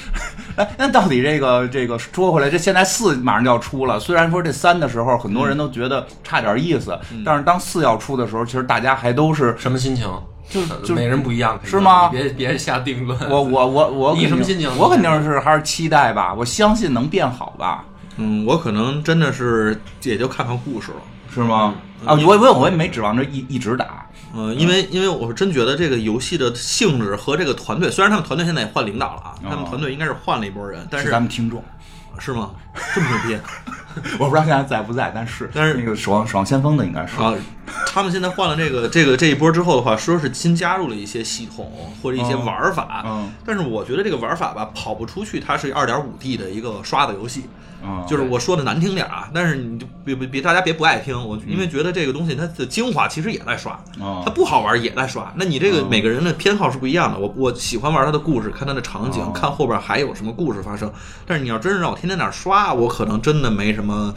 哎，那到底这个这个说回来，这现在四马上就要出了，虽然说这三的时候很多人都觉得差点意思，但是当四要出的时候，其实大家还都是什么心情？就就每人不一样，是吗别别下定论。我我我我你什么心情我肯定是还是期待吧，我相信能变好吧，嗯，我可能真的是也就看看故事了。是吗？啊，我我我也没指望着一一直打，嗯，因为因为我是真觉得这个游戏的性质和这个团队，虽然他们团队现在也换领导了啊，他们团队应该是换了一波人，但是是咱们听众。是吗？这么牛逼 我不知道现在在不在，但是但是那个守望守望先锋的应该是啊！他们现在换了这个这个这一波之后的话，说是新加入了一些系统或者一些玩法，嗯但是我觉得这个玩法吧跑不出去，它是二点五 D 的一个刷的游戏。嗯就是我说的难听点啊，但是你就别别别大家别不爱听，我因为觉得这个东西它的精华其实也在刷，哦它不好玩也在刷。那你这个每个人的偏好是不一样的，我我喜欢玩它的故事，看它的场景，看后边还有什么故事发生。但是你要真是让我天天在那儿刷，我可能真的没什么。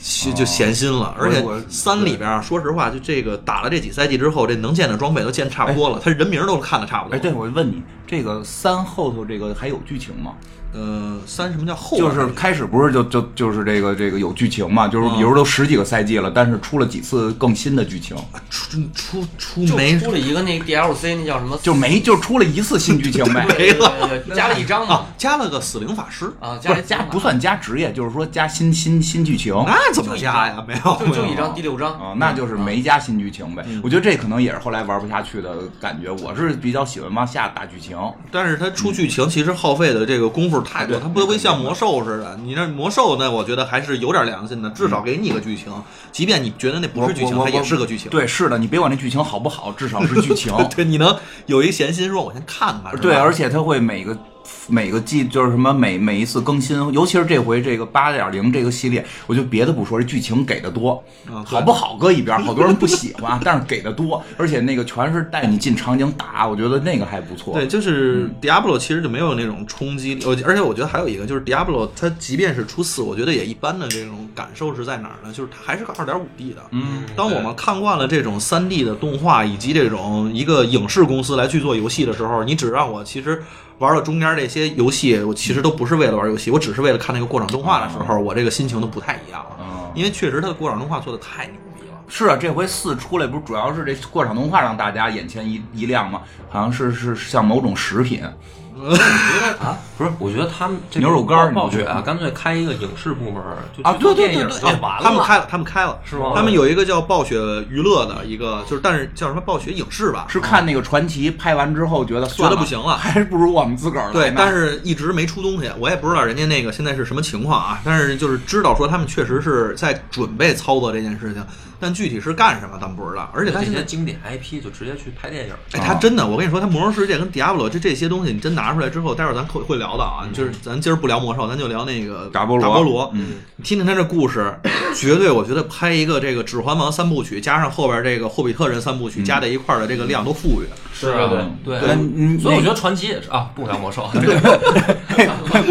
就就闲心了，而且我三里边啊，说实话，就这个打了这几赛季之后，这能见的装备都见差不多了，他人名都看的差不多。哎，对，我问你，这个三后头这个还有剧情吗？呃，三什么叫后？就是开始不是就就就是这个这个有剧情嘛？就是比如都十几个赛季了，但是出了几次更新的剧情，出出出就没出了一个那个 DLC，那叫什么？就没就出了一次新剧情呗。没了加了一张嘛啊，加了个死灵法师，啊，加了加不算加职业，就是说加新新新剧情。那怎么加呀？没有，就就一张，第六章啊，那就是没加新剧情呗。我觉得这可能也是后来玩不下去的感觉。我是比较喜欢往下打剧情。但是他出剧情其实耗费的这个功夫太多，它不会像魔兽似的。你那魔兽那，我觉得还是有点良心的，至少给你个剧情，即便你觉得那不是剧情，它也是个剧情。。对，是的，你别管那剧情好不好，至少是剧情 对，你能有一闲心说，我先看看。对，而且它会每个每个季就是什么每每一次更新，尤其是这回这个八点零这个系列，我就别的不说，这剧情给的多，好不好搁一边，好多人不喜欢，但是给的多，而且那个全是带你进场景打，我觉得那个还不错。对，就是 Diablo 其实就没有那种冲击力，而且我觉得还有一个就是 Diablo 它即便是出四，我觉得也一般的这种感受是在哪儿呢？就是它还是个二点五 D 的。嗯，当我们看惯了这种三 D 的动画以及这种一个影视公司来去做游戏的时候，你只让我其实玩了中间这些游戏，我其实都不是为了玩游戏，我只是为了看那个过场动画的时候，我这个心情都不太一样了。嗯因为确实它的过场动画做的太牛逼了。是啊，这回四出来不是主要是这过场动画让大家眼前一一亮吗？好像是是像某种食品，啊，不是，我觉得他们这牛肉干儿暴你觉得雪啊，干脆开一个影视部门儿，就啊对对电影对对就完了。他们开了，他们开了，是吗？他们有一个叫暴雪娱乐的一个，就是但是叫什么暴雪影视吧，是看那个传奇拍完之后觉得算觉得不行了。还是不如我们自个儿对，但是一直没出东西，我也不知道人家那个现在是什么情况啊。但是就是知道说他们确实是在准备操作这件事情，但具体是干什么咱们不知道。而且他现在，经典 IP 就直接去拍电影。哎，他真的，我跟你说，他魔兽世界跟 Diablo 这这些东西，你真拿出来之后，待会儿咱会会聊到啊。就是咱今儿不聊魔兽，咱就聊那个达波罗达波罗。嗯，你听听他这故事，绝对我觉得拍一个这个《指环王》三部曲，加上后边这个《霍比特人》三部曲，加在一块儿的这个量都富裕。是啊对对所以我觉得传奇也是啊，不聊魔兽。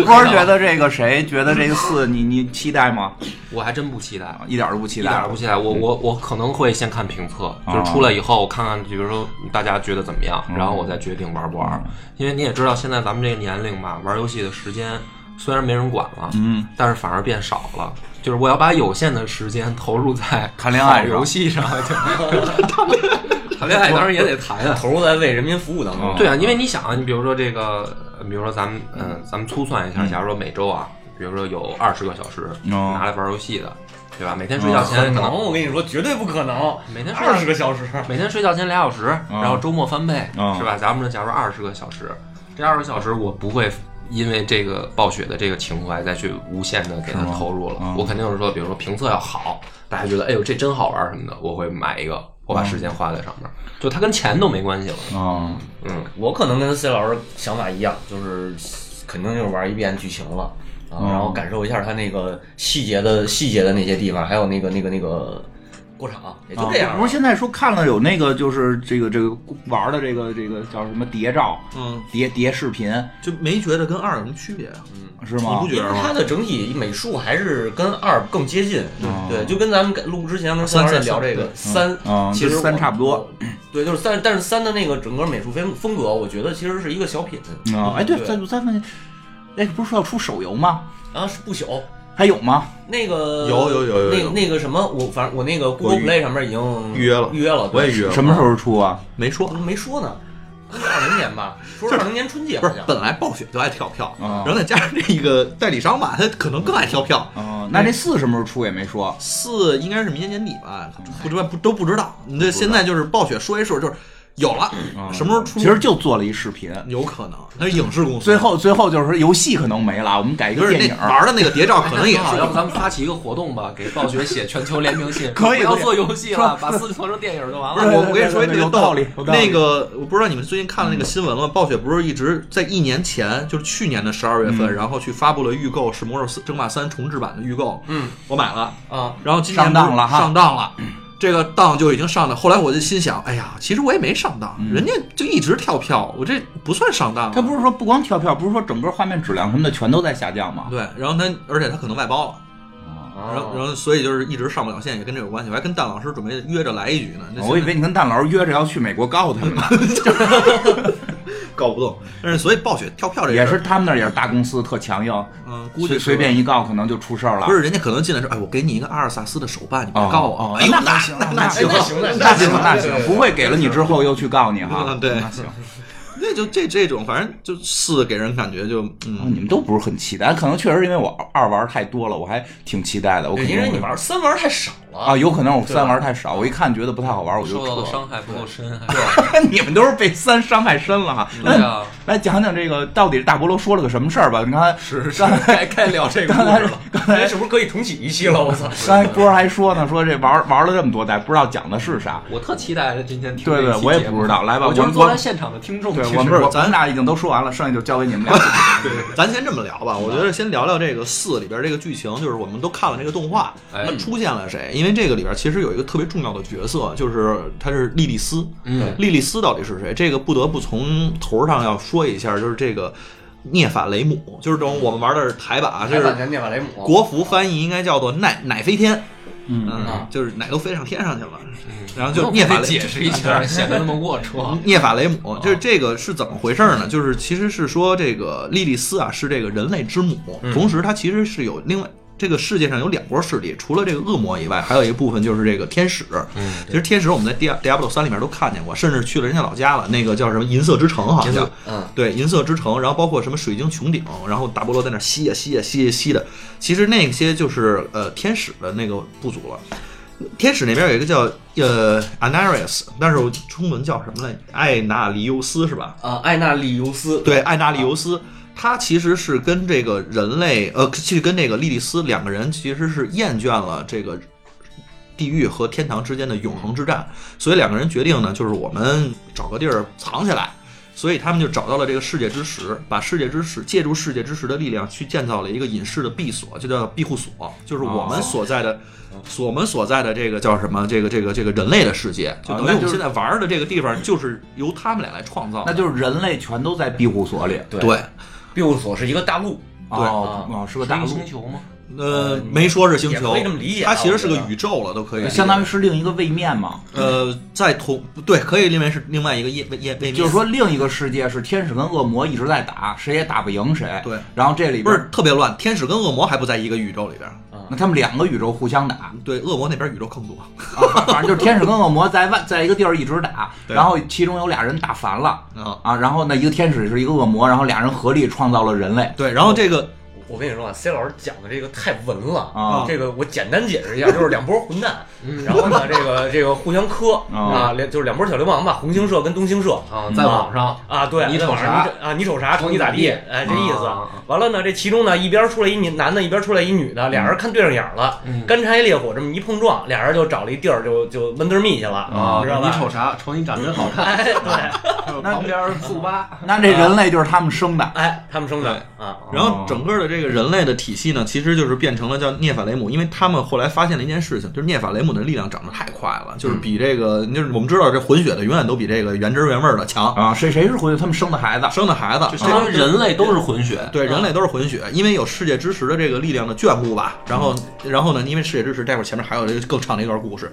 波儿觉得这个谁觉得这个四你你期待吗？我还真不期待，一点儿都不期待一，点儿都不期待。我我我可能会先看评测，就是出来以后我看看，比如说大家觉得怎么样，然后我再决定玩不玩。因为你也知道，现在咱们这个年龄吧，玩游戏的时间虽然没人管了，嗯，但是反而变少了。就是我要把有限的时间投入在谈恋爱游戏上，谈恋爱当然也得谈啊。投入在为人民服务当中。对啊，因为你想啊，你比如说这个，呃比如说咱们，嗯，咱们粗算一下，假如说每周啊，比如说有二十个小时哦拿来玩游戏的，对吧？每天睡觉前可可能能我跟你说，绝对不可能。每天睡觉二十个小时，每天睡觉前俩小时，然后周末翻倍，嗯是吧？咱们假如二十个小时，这二十个小时我不会因为这个暴雪的这个情怀再去无限的给它投入了。嗯我肯定是说，比如说评测要好，大家觉得哎呦这真好玩什么的，我会买一个，我把时间花在上面，就它跟钱都没关系了。嗯，嗯，我可能跟 C 老师想法一样，就是肯定就是玩一遍剧情了啊，嗯然后感受一下它那个细节的细节的那些地方，还有那个那个那个过场，也就这样不是现在说看了有那个就是这个这个玩的这个这个叫什么谍照嗯，谍谍视频就没觉得跟二有什么区别啊？是吗你不？觉得吗因为它的整体美术还是跟二更接近，嗯对，就跟咱们录之前跟三在聊这个三，嗯其实三差不多，对，就是三，但是三的那个整个美术风风格，我觉得其实是一个小品，啊，哎，对，对再再问，哎，不是说要出手游吗？啊是不朽，还有吗？那个有有有有有那个那个什么，我反正我那个 Google 预 Play 上面已经预约了预约了，我也约了什么时候出啊？没说我，没说呢，二零年吧，说是二零年春季不是好像，本来暴雪就爱跳票，啊然后再加上这个代理商吧，他可能更爱跳票。哦，那这四什么时候出也没说。四应该是明年年底吧，不知道不都不知道。你这现在就是暴雪说一说，就是有了，什么时候出？其实就做了一视频，有可能，那是影视公司。最后最后就是说游戏可能没了，我们改一个电影。那玩的那个谍照，可能也好，是要不咱们发起一个活动吧，给暴雪写全球联名信，可以可以不要做游戏了，说把四做成电影就完不是了。我，我跟你说一个有道理那个我不知道你们最近看了那个新闻了吗？暴雪不是一直在一年前，就是去年的十二月嗯份，然后去发布了预购，是《魔兽争霸三》重置版的预购。嗯，我买了，啊，然后今年上当了哈上当了。这个当就已经上当，后来我就心想，哎呀，其实我也没上当，人家就一直跳票，我这不算上当啊。他不是说不光跳票，不是说整个画面质量什么的全都在下降吗？对，然后他，而且他可能外包了，啊然后然后所以就是一直上不了线，也跟这有关系。我还跟蛋老师准备约着来一局呢。那我以为你跟蛋老师约着要去美国告他们呢，告不动，但是所以暴雪跳票这也是他们那儿也是大公司特强硬，嗯，估计随随便一告可能就出事儿了。不是人家可能进来说，哎，我给你一个阿尔萨斯的手办，你别哦告我。哦哎呦，那那行那那行行，行那那行行那行，不会给了你之后又去告你哈。嗯，对那行。那就这这种，反正就四给人感觉就啊嗯，你们都不是很期待，可能确实因为我二玩太多了，我还挺期待的。我肯定对因为你玩三玩太少了啊，有可能我三玩太少，我一看觉得不太好玩，我就受到的伤害不够深，还了。你们都是被三伤害深了哈。对啊，来讲讲这个到底大菠萝说了个什么事儿吧？你看，是是刚才该该聊这个刚才。刚才哎，是不是可以重启一期了？我操！刚才波儿还说呢，说这玩玩了这么多代，不知道讲的是啥。我特期待着今天听对对这期节目我也不知道来吧我就是我坐在现场的听众。对其实我们我咱咱俩已经都说完了，剩下就交给你们俩。对，咱先这么聊吧。我觉得先聊聊这个四里边这个剧情，就是我们都看了这个动画，哎它出现了谁？因为这个里边其实有一个特别重要的角色，就是他是莉莉丝。嗯莉莉丝到底是谁？这个不得不从头上要说一下，就是这个涅法雷姆，就是这种我们玩的是台版啊，这是涅法雷姆，国服翻译应该叫做奶奶飞天。嗯嗯，就是奶都飞上天上去了，然后就就涅法雷解释一下，显得那么龌龊。涅法雷姆，就是这个是怎么回事呢？就是其实是说这个莉莉丝啊是这个人类之母，同时它其实是有另外。这个世界上有两波势力，除了这个恶魔以外，还有一部分就是这个天使。嗯，其实天使我们在《迪亚迪亚布罗三》里面都看见过，甚至去了人家老家了，那个叫什么银色之城，好像。嗯，对，银色之城，然后包括什么水晶穹顶，然后大菠萝在那吸呀吸呀吸呀吸的，其实那些就是呃天使的那个部族了。天使那边有一个叫呃 Anarius，但是我中文叫什么来？艾纳里尤斯是吧？啊，艾纳里尤斯，对，艾纳里尤斯，他其实是跟这个人类，呃，去跟这个莉莉丝两个人其实是厌倦了这个地狱和天堂之间的永恒之战，所以两个人决定呢，就是我们找个地儿藏起来。所以他们就找到了这个世界之石，把世界之石借助世界之石的力量去建造了一个隐士的闭锁，就叫庇护所，就是我们所在的。我们所在的这个叫什么？这个这个这个人类的世界，就等于我们现在玩的这个地方，就是由他们俩来创造的。那就是人类全都在庇护所里。对对，庇护所是一个大陆，啊啊，是个大陆个星球吗？呃，没说是星球，也可以这么理解啊它其实是个宇宙了，都可以理解。相当于是另一个位面嘛。呃，在同对，可以认为是另外一个位位页位面，就是说，另一个世界是天使跟恶魔一直在打，谁也打不赢谁。对，然后这里边不是，特别乱，天使跟恶魔还不在一个宇宙里边。那他们两个宇宙互相打对，恶魔那边宇宙更多。啊，反正就是天使跟恶魔在外在一个地儿一直打，然后其中有俩人打烦了啊啊，然后呢一个天使是一个恶魔，然后俩人合力创造了人类。对，然后这个我跟你说啊，C 老师讲的这个太文了啊这个我简单解释一下，就是两波混蛋，然后呢，这个这个互相磕啊，两就是两波小流氓吧，红星社跟东星社啊，在网上啊，对，你瞅在网上啥你啊，你瞅啥，瞅你咋地，哎，这意思啊。完了呢，这其中呢，一边出来一男的，一边出来一女的，俩人看对上眼了，干柴烈火这么一碰撞，俩人就找了一地儿就就闷得蜜去了，啊，知道吧？你瞅啥？瞅你长真好看。哎，对，还有旁边速八，那这人类就是他们生的。哎，他们生的啊，然后整个的这个人类的体系呢，其实就是变成了叫涅法雷姆，因为他们后来发现了一件事情，就是涅法雷姆的力量长得太快了，就是比这个，就是我们知道这混血的永远都比这个原汁原味的强，啊，谁谁是混血他们生的孩子？生的孩子，就相当于人类都是混血。对，人类都是混血，因为有世界之石的这个力量的眷顾吧。然后，然后呢，因为世界之石，待会儿前面还有这个更长的一段故事。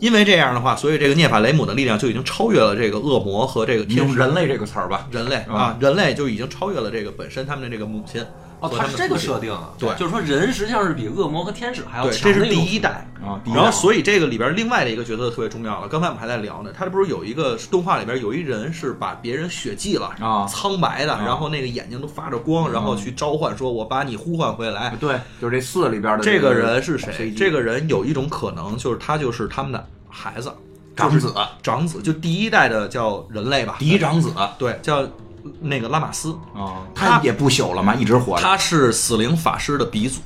因为这样的话，所以这个涅法雷姆的力量就已经超越了这个恶魔和这个你天使。用人类这个词儿吧。人类啊，人类就已经超越了这个本身他们的这个母亲。哦，和它是这个设定啊。对就是说人实际上是比恶魔和天使还要对，强这是第一代。啊，第一然后，所以这个里边另外的一个角色特别重要了。刚才我们还在聊呢，他这不是有一个动画里边有一人是把别人血祭了啊苍白的，然后那个眼睛都发着光，然后去召唤说：“我把你呼唤回来。”对，就是这四里边的这个个人是谁？这个人有一种可能，就是他就是他们的孩子，长子，长子就第一代的叫人类吧，嫡长子对，叫那个拉玛斯，啊，他也不朽了嘛？一直活着。他是死灵法师的鼻祖。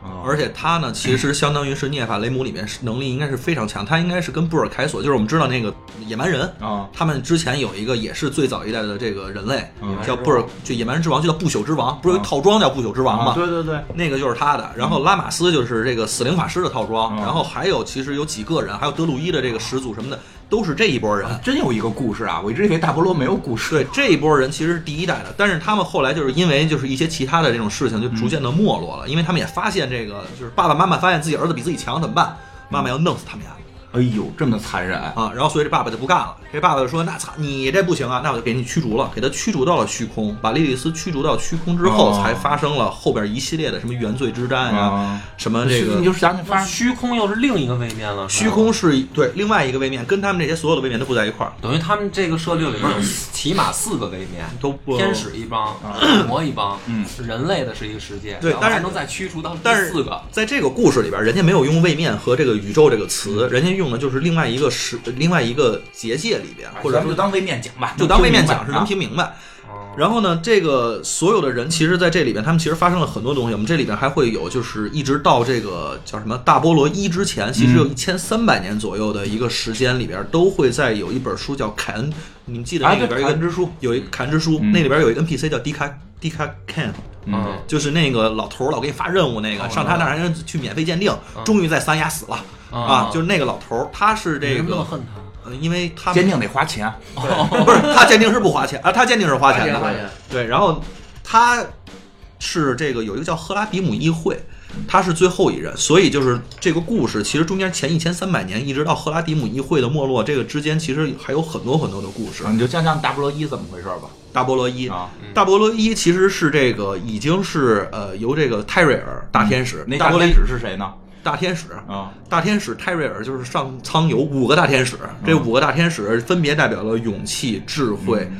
啊而且他呢，其实相当于是涅法雷姆里面是能力应该是非常强，他应该是跟布尔凯索，就是我们知道那个野蛮人啊他们之前有一个也是最早一代的这个人类，嗯叫布尔，就野蛮人之王，就叫不朽之王，不是有一套装叫不朽之王吗？啊对对对，那个就是他的，然后拉玛斯就是这个死灵法师的套装，嗯然后还有其实有几个人，还有德鲁伊的这个始祖什么的，都是这一波人。真有一个故事啊！我一直以为大菠萝没有故事。对这一波人其实是第一代的，但是他们后来就是因为就是一些其他的这种事情，就逐渐的没落了，因为他们也发现这个就是爸爸妈妈发现自己儿子比自己强怎么办？妈妈要弄死他们俩哎呦，这么残忍！啊！然后所以这爸爸就不干了，这爸爸就说：“那操你这不行啊，那我就给你驱逐了，给他驱逐到了虚空，把莉莉丝驱逐到虚空之后，哦。才发生了后边一系列的什么原罪之战呀、啊，什么这个你就想想，发生虚空又是另一个位面了，虚空是对另外一个位面，跟他们这些所有的位面都不在一块儿，等于他们这个设定里面有起码四个位面，都不天使一帮，恶魔一帮，嗯，人类的是一个世界，对但是然能再驱除到第但是四个，在这个故事里边，人家没有用位面和这个宇宙这个词，人家用的就是另外一个时，另外一个结界里边，或者说就当位面讲吧，就当位面讲是能听明白。哦。然后呢，这个所有的人其实在这里边，他们其实发生了很多东西。我们这里边还会有，就是一直到这个叫什么大菠萝一之前，其实有一千三百年左右的一个时间里边，都会在有一本书叫凯恩，你们记得那里边有一个凯恩之书，有一凯恩之书，嗯。那里边有一个 NPC 叫迪卡迪卡 Ken。嗯，就是那个老头儿老给你发任务那个，哦上他那儿还能去免费鉴定，终于在三亚死了啊啊！就是那个老头儿，他是这为什么那么个，恨他？呃因为他鉴定得花钱，不是他鉴定是不花钱啊，他鉴定是花钱的，花钱对，然后他是这个有一个叫赫拉比姆议会。他是最后一任，所以就是这个故事，其实中间前一千三百年，一直到赫拉迪姆议会的没落，这个之间其实还有很多很多的故事。你就讲讲大菠萝一怎么回事吧。大菠萝一啊，大菠萝一其实是这个已经是呃由这个泰瑞尔大天使，那大天大菠萝一使是谁呢？大天使。啊，大天使泰瑞尔就是上苍有五个大天使，这五个大天使分别代表了勇气、智慧，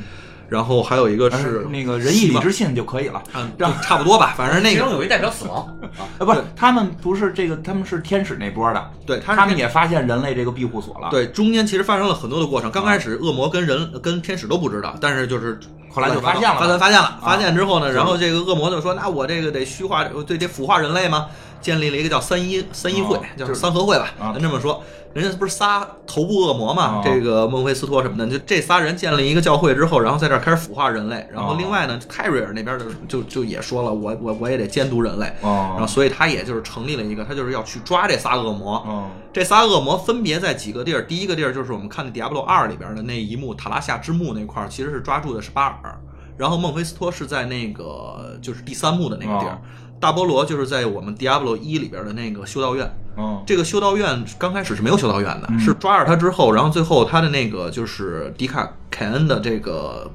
然后还有一个是那个仁义礼智信就可以了。嗯，就差不多吧，反正那个其中有一代表死亡，啊，不是，他们不是这个，他们是天使那波的，对他们也发现人类这个庇护所了。，对中间其实发生了很多的过程。刚开始恶魔跟人跟天使都不知道，但是就是后来就发现了发现发现了，发现之后呢，然后这个恶魔就说：“那我这个得虚化，对，得腐化人类吗？”建立了一个叫三一三一会啊，叫就是三合会吧，啊咱这么说。人家不是仨头部恶魔嘛啊？这个孟菲斯托什么的，就这仨人建立一个教会之后，然后在这儿开始腐化人类。然后啊另外呢，泰瑞尔那边的就就也说了，我我我也得监督人类。哦然后所以他也就是成立了一个，他就是要去抓这仨恶魔。嗯，这仨恶魔分别在几个地儿，第一个地儿就是我们看的《Diablo 二》里边的那一幕塔拉夏之墓那块儿，其实是抓住的是巴尔，然后孟菲斯托是在那个就是第三幕的那个地儿，哦大菠萝就是在我们《Diablo 一》里边的那个修道院。哦，这个修道院刚开始是没有修道院的，是抓着他之后，然后最后他的那个就是迪卡凯恩的这个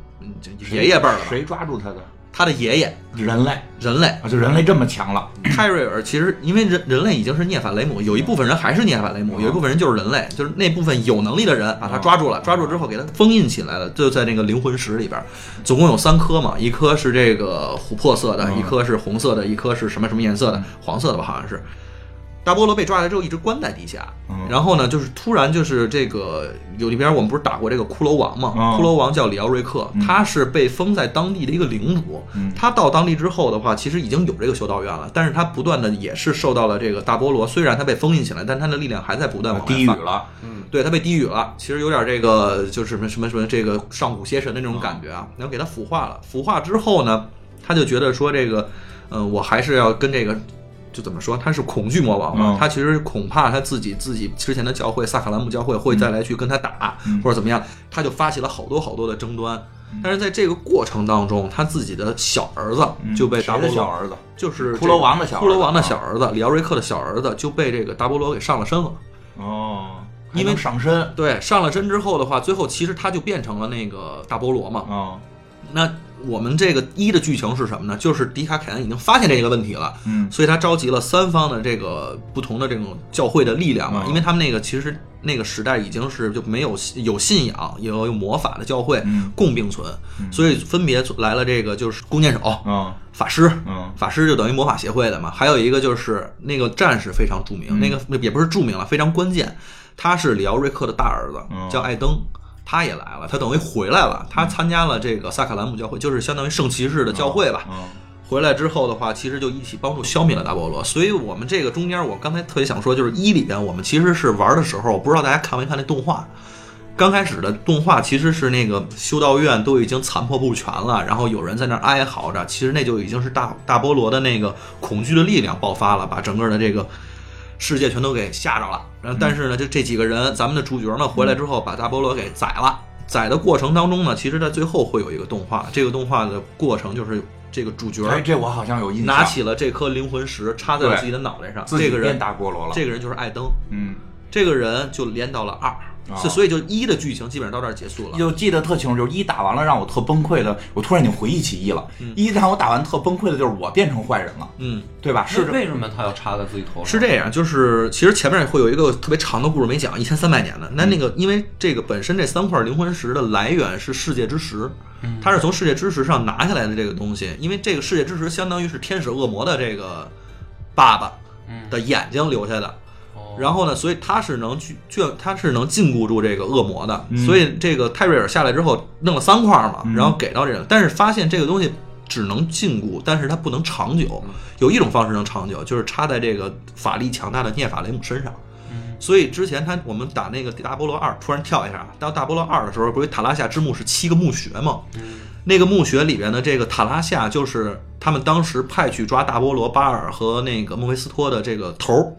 爷爷辈儿了，谁抓住他的？他的爷爷人类。人类。啊，就人类这么强了。泰瑞尔其实因为人人类已经是涅法雷姆，有一部分人还是涅法雷姆，有一部分人就是人类，就是那部分有能力的人把他抓住了，抓住之后给他封印起来了，就在那个灵魂石里边，总共有三颗嘛，一颗是这个琥珀色的，一颗是红色的，一颗是什么什么颜色的，黄色的吧，好像是。大菠萝被抓来之后一直关在地下，然后呢，就是突然就是这个有里边我们不是打过这个骷髅王嘛？嗯。骷髅王叫里奥瑞克，他是被封在当地的一个领主。他到当地之后的话，其实已经有这个修道院了，但是他不断的也是受到了这个大菠萝，虽然他被封印起来，但他的力量还在不断往外发低语了，对他被低语了，其实有点这个就是什么什么什么这个上古邪神的那种感觉啊，然后给他腐化了。腐化之后呢，他就觉得说这个，嗯、我还是要跟这个。就怎么说？他是恐惧魔王嘛？嗯他其实恐怕他自己自己之前的教会萨卡兰姆教会会再来去跟他打，或者怎么样，他就发起了好多好多的争端。但是在这个过程当中，他自己的小儿子就被大谁的小儿子？就是骷髅王的小儿子骷髅王的小儿子里奥瑞克的小儿子就被这个大菠萝给上了身了。哦，因为上身。对，上了身之后的话，最后其实他就变成了那个大菠萝嘛。哦，那我们这个一的剧情是什么呢？就是迪卡凯恩已经发现这个问题了，嗯所以他召集了三方的这个不同的这种教会的力量嘛，嗯因为他们那个其实那个时代已经是就没有有信仰也有有魔法的教会嗯共并存，所以分别来了这个就是弓箭手、嗯法师，嗯法师就等于魔法协会的嘛，还有一个就是那个战士非常著名，那个也不是著名了，非常关键，他是里奥瑞克的大儿子，嗯叫艾登。他也来了，他等于回来了。他参加了这个萨卡兰姆教会，就是相当于圣骑士的教会吧。嗯回来之后的话，其实就一起帮助消灭了大菠萝。所以我们这个中间，我刚才特别想说，就是一里边我们其实是玩的时候，我不知道大家看没看那动画。刚开始的动画其实是那个修道院都已经残破不全了，然后有人在那哀嚎着，其实那就已经是大大菠萝的那个恐惧的力量爆发了，把整个的这个世界全都给吓着了。然后但是呢，就这几个人，咱们的主角呢回来之后把大菠萝给宰了。宰的过程当中呢，其实在最后会有一个动画，这个动画的过程就是这个主角哎，这我好像有印象。拿起了这颗灵魂石，插在了自己的脑袋上。这个人，大菠萝了。这个人就是艾登。嗯，这个人就连到了二，哦所以所以就一的剧情基本上到这儿结束了。就记得特清楚，就是一打完了让我特崩溃的，我突然已经回忆起一了。一让我打完特崩溃的就是我变成坏人了，嗯，对吧？是是为什么他要插在自己头上？是这样，就是其实前面会有一个特别长的故事没讲，一千三百年的。那那个因为这个本身这三块灵魂石的来源是世界之石，它是从世界之石上拿下来的这个东西。因为这个世界之石相当于是天使恶魔的这个爸爸的眼睛留下的。哦然后呢，所以他是能去，就他是能禁锢住这个恶魔的。嗯所以这个泰瑞尔下来之后弄了三块嘛，然后给到这人，但是发现这个东西只能禁锢，但是它不能长久。有一种方式能长久，就是插在这个法力强大的涅法雷姆身上。所以之前他我们打那个大菠萝二，突然跳一下，到大菠萝二的时候，不是塔拉夏之墓是七个墓穴吗？那个墓穴里边的这个塔拉夏，就是他们当时派去抓大菠萝巴尔和那个孟菲斯托的这个头儿。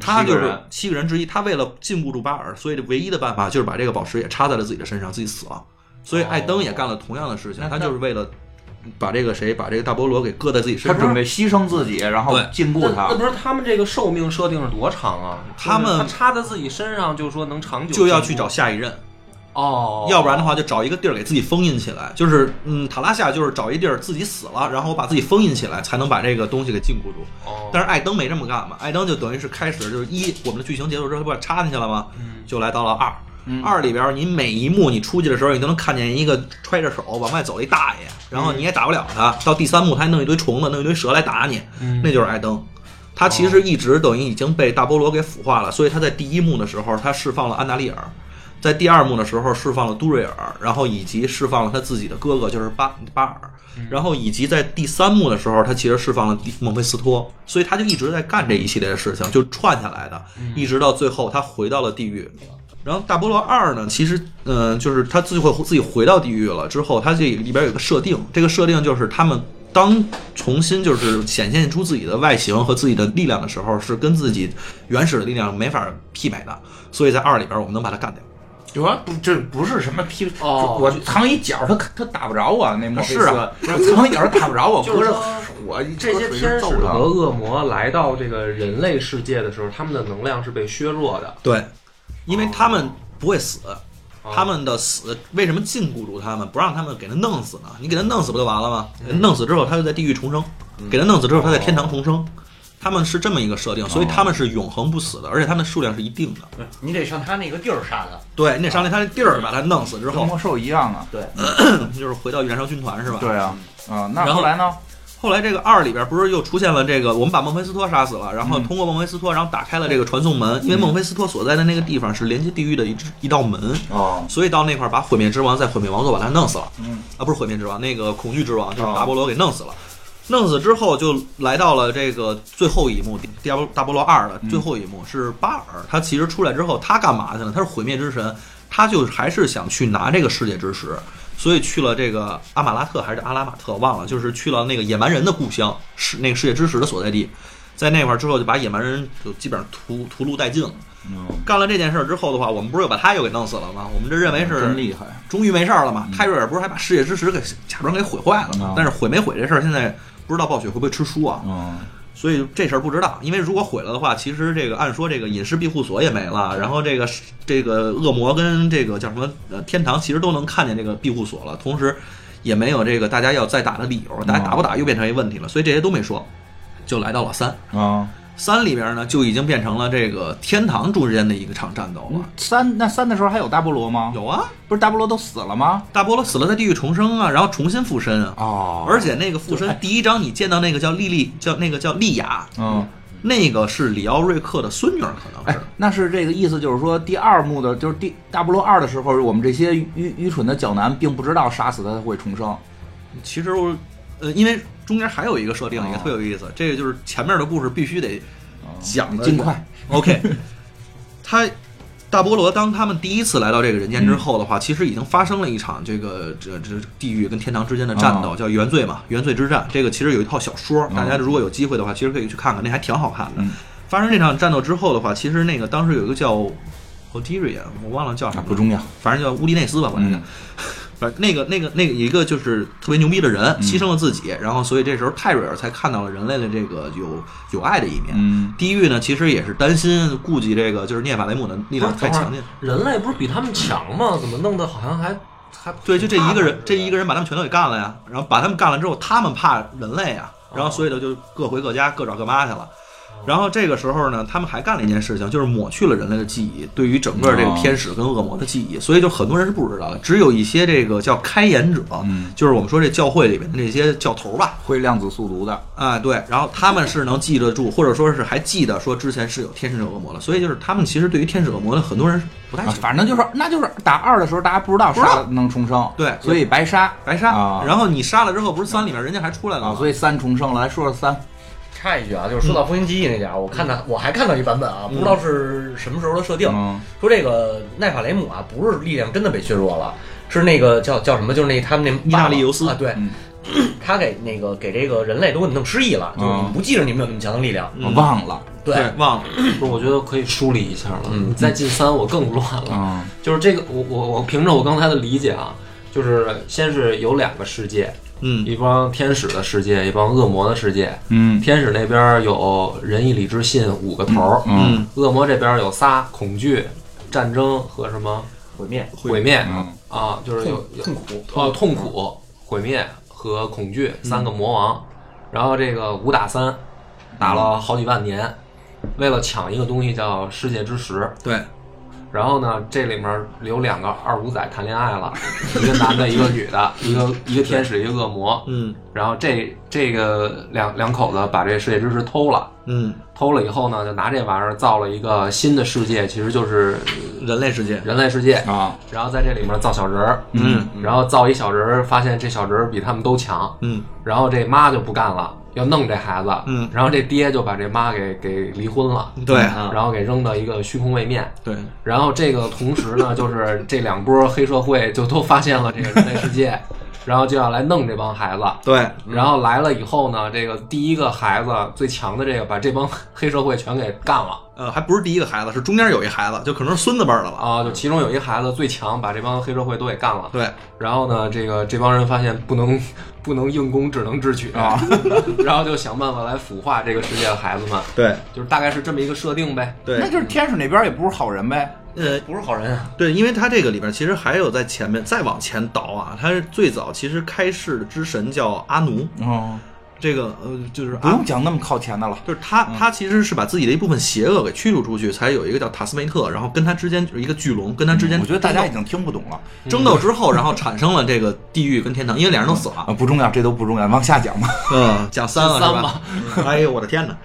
他就是七个人之一，他为了禁锢住巴尔，所以唯一的办法就是把这个宝石也插在了自己的身上，自己死了。所以艾登也干了同样的事情，他就是为了把这个谁，把这个大菠萝给搁在自己身上。他准备牺牲自己，然后对禁锢他。不是他们这个寿命设定是多长啊？他们他插在自己身上，就是说能长久，就要去找下一任，哦，要不然的话就找一个地儿给自己封印起来。就是嗯，塔拉夏就是找一地儿自己死了，然后把自己封印起来，才能把这个东西给禁锢住。哦，但是艾登没这么干嘛，艾登就等于是开始就是一，我们的剧情结束之后，他不是插进去了吗？就来到了二。二里边，你每一幕你出去的时候，你都能看见一个揣着手往外走一大爷，然后你也打不了他。到第三幕，他还弄一堆虫子，弄一堆蛇来打你，那就是艾登。他其实一直等于已经被大菠萝给腐化了，所以他在第一幕的时候，他释放了安达利尔，在第二幕的时候释放了都瑞尔，然后以及释放了他自己的哥哥，就是巴巴尔，然后以及在第三幕的时候，他其实释放了蒂孟菲斯托，所以他就一直在干这一系列的事情，就串下来的，一直到最后他回到了地狱。然后大菠萝二呢，其实嗯、呃就是他自己会自己回到地狱了之后，他这里边有个设定，这个设定就是他们当重新就是显现出自己的外形和自己的力量的时候，是跟自己原始的力量没法媲美的，所以在二里边我们能把它干掉。就说不，这不是什么批哦。我藏一角，他他打不着我，那墨菲斯是啊。藏一角打不着我，就是我这些天使和恶魔来到这个人类世界的时候，他们的能量是被削弱的。对，因为他们不会死，哦。他们的死为什么禁锢住他们，不让他们给他弄死呢？你给他弄死不就完了吗？弄死之后，他就在地狱重生；给他弄死之后，他在天堂重生。他们是这么一个设定，所以他们是永恒不死的，而且他们的数量是一定的。你得上他那个地儿杀他。对你得上那他那地儿把他弄死之后，跟魔兽一样啊。对，就是回到燃烧军团是吧？对啊，啊，那后后来呢？后来这个二里边不是又出现了这个，我们把孟菲斯托杀死了，然后嗯通过孟菲斯托，然后打开了这个传送门，因为孟菲斯托所在的那个地方是连接地狱的一一道门，哦，所以到那块儿把毁灭之王在毁灭王座把他弄死了，嗯，啊不是毁灭之王，那个恐惧之王就是达波罗给弄死了。弄死之后，就来到了这个最后一幕，大波大菠萝二的最后一幕是巴尔。他其实出来之后，他干嘛去了？他是毁灭之神，他就还是想去拿这个世界之石，所以去了这个阿马拉特还是阿拉马特，忘了，就是去了那个野蛮人的故乡，是那个世界之石的所在地。在那块儿之后，就把野蛮人就基本上屠屠戮殆尽了。嗯，干了这件事儿之后的话，我们不是又把他又给弄死了吗？我们这认为是真厉害。终于没事儿了嘛。泰瑞尔不是还把世界之石给假装给毁坏了吗嗯？但是毁没毁这事儿，现在不知道暴雪会不会吃书啊？嗯，所以这事儿不知道。因为如果毁了的话，其实这个按说这个隐士庇护所也没了，然后这个这个恶魔跟这个叫什么呃天堂其实都能看见这个庇护所了。同时，也没有这个大家要再打的理由，大家打不打又变成一个问题了，所以这些都没说，就来到了三。啊，三里边呢，就已经变成了这个天堂之间的一个场战斗了。三那三的时候还有大菠萝吗？有啊，不是大菠萝都死了吗？大菠萝死了，在地狱重生啊，然后重新附身啊。哦而且那个附身，第一章你见到那个叫莉莉，叫那个叫莉亚，嗯，那个是里奥瑞克的孙女儿，可能哎是。，那是这个意思，就是说第二幕的，就是第大菠萝二的时候，我们这些愚愚蠢的角男并不知道杀死他会重生。其实我，呃，因为中间还有一个设定也特有意思，这个就是前面的故事必须得讲的尽快。OK，他大菠萝当他们第一次来到这个人间之后的话，其实已经发生了一场这个这这地狱跟天堂之间的战斗，啊叫原罪嘛，原罪之战。这个其实有一套小说，嗯大家如果有机会的话，其实可以去看看，那还挺好看的。嗯发生这场战斗之后的话，其实那个当时有一个叫 Oderia，我忘了叫什么，不重要，反正叫乌迪内斯吧，反正叫。嗯反正那个那个那个一个就是特别牛逼的人，牺牲了自己，然后所以这时候泰瑞尔才看到了人类的这个有有爱的一面。嗯，地狱呢，其实也是担心顾及这个，就是涅法雷姆的力量太强劲。人类不是比他们强吗？怎么弄得好像还还对，就这一个人，这一个人把他们全都给干了呀。然后把他们干了之后，他们怕人类啊，然后所以呢就各回各家，各找各妈去了。然后这个时候呢，他们还干了一件事情，就是抹去了人类的记忆，对于整个这个天使跟恶魔的记忆，所以就很多人是不知道的，只有一些这个叫开眼者，嗯就是我们说这教会里面的这些教头吧，会量子速读的。啊，对，然后他们是能记得住，或者说是还记得说之前是有天使有恶魔的，所以就是他们其实对于天使恶魔的很多人是不太。反正就是，那就是打二的时候，大家不知道不知道杀了能重生，对所以白杀白杀，啊然后你杀了之后，不是三里面人家还出来了吗？啊，所以三重生了。来说说三，插一句啊，就是说到复兴记忆那点儿，我看到我还看到一版本啊，不知道是什么时候的设定，嗯。说这个奈法雷姆啊，不是力量真的被削弱了，是那个叫叫什么，就是那他们那伊纳利尤斯啊，对，嗯。他给那个给这个人类都给弄失忆了，就是你们不记着你们有那么强的力量，我忘了。对，忘了，不是，我觉得可以梳理一下了。嗯。你再进三，我更乱了。嗯。就是这个，我我我凭着我刚才的理解啊，就是先是有两个世界，嗯。一帮天使的世界，一帮恶魔的世界。嗯。天使那边有仁义礼智信五个头儿，嗯。恶魔这边有仨：恐惧、战争和什么毁灭，毁灭嗯。啊，就是有有痛苦，啊痛苦、毁灭和恐惧三个魔王。然后这个五打三，打了好几万年，为了抢一个东西叫世界之石。对，然后呢，这里面有两个二五仔谈恋爱了，一个男的，一个女的，一个一个天使，一个恶魔。嗯然后这这个两两口子把这世界之石偷了，嗯，偷了以后呢，就拿这玩意儿造了一个新的世界，其实就是人类世界，人类世界。啊然后在这里面造小人儿，嗯然后造一小人儿，发现这小人儿比他们都强，嗯然后这妈就不干了，要弄这孩子，嗯然后这爹就把这妈给给离婚了，对然后给扔到一个虚空位面，对，然后这个同时呢，就是这两波黑社会就都发现了这个人类世界，然后就要来弄这帮孩子。对，然后来了以后呢，这个第一个孩子最强的这个把这帮黑社会全给干了呃，还不是第一个孩子，是中间有一孩子，就可能是孙子辈儿的了。啊！就其中有一孩子最强，把这帮黑社会都给干了。对，然后呢，这个这帮人发现不能 不能硬攻，只能智取啊，然后就想办法来腐化这个世界的孩子们，对，就是大概是这么一个设定呗。对，那就是天使那边也不是好人呗。呃，不是好人啊，对，因为他这个里边其实还有在前面再往前倒啊，他是最早其实开世的之神叫阿奴，哦，这个呃就是阿不用讲那么靠前的了。就是他，他其实是把自己的一部分邪恶给驱逐出去，才有一个叫塔斯梅特，然后跟他之间就是一个巨龙，跟他之间我觉得大家已经听不懂了争斗之后，然后产生了这个地狱跟天堂，因为俩人都死了。啊，不重要，这都不重要，往下讲吧。嗯，讲三了是吧三吧？哎呦我的天哪！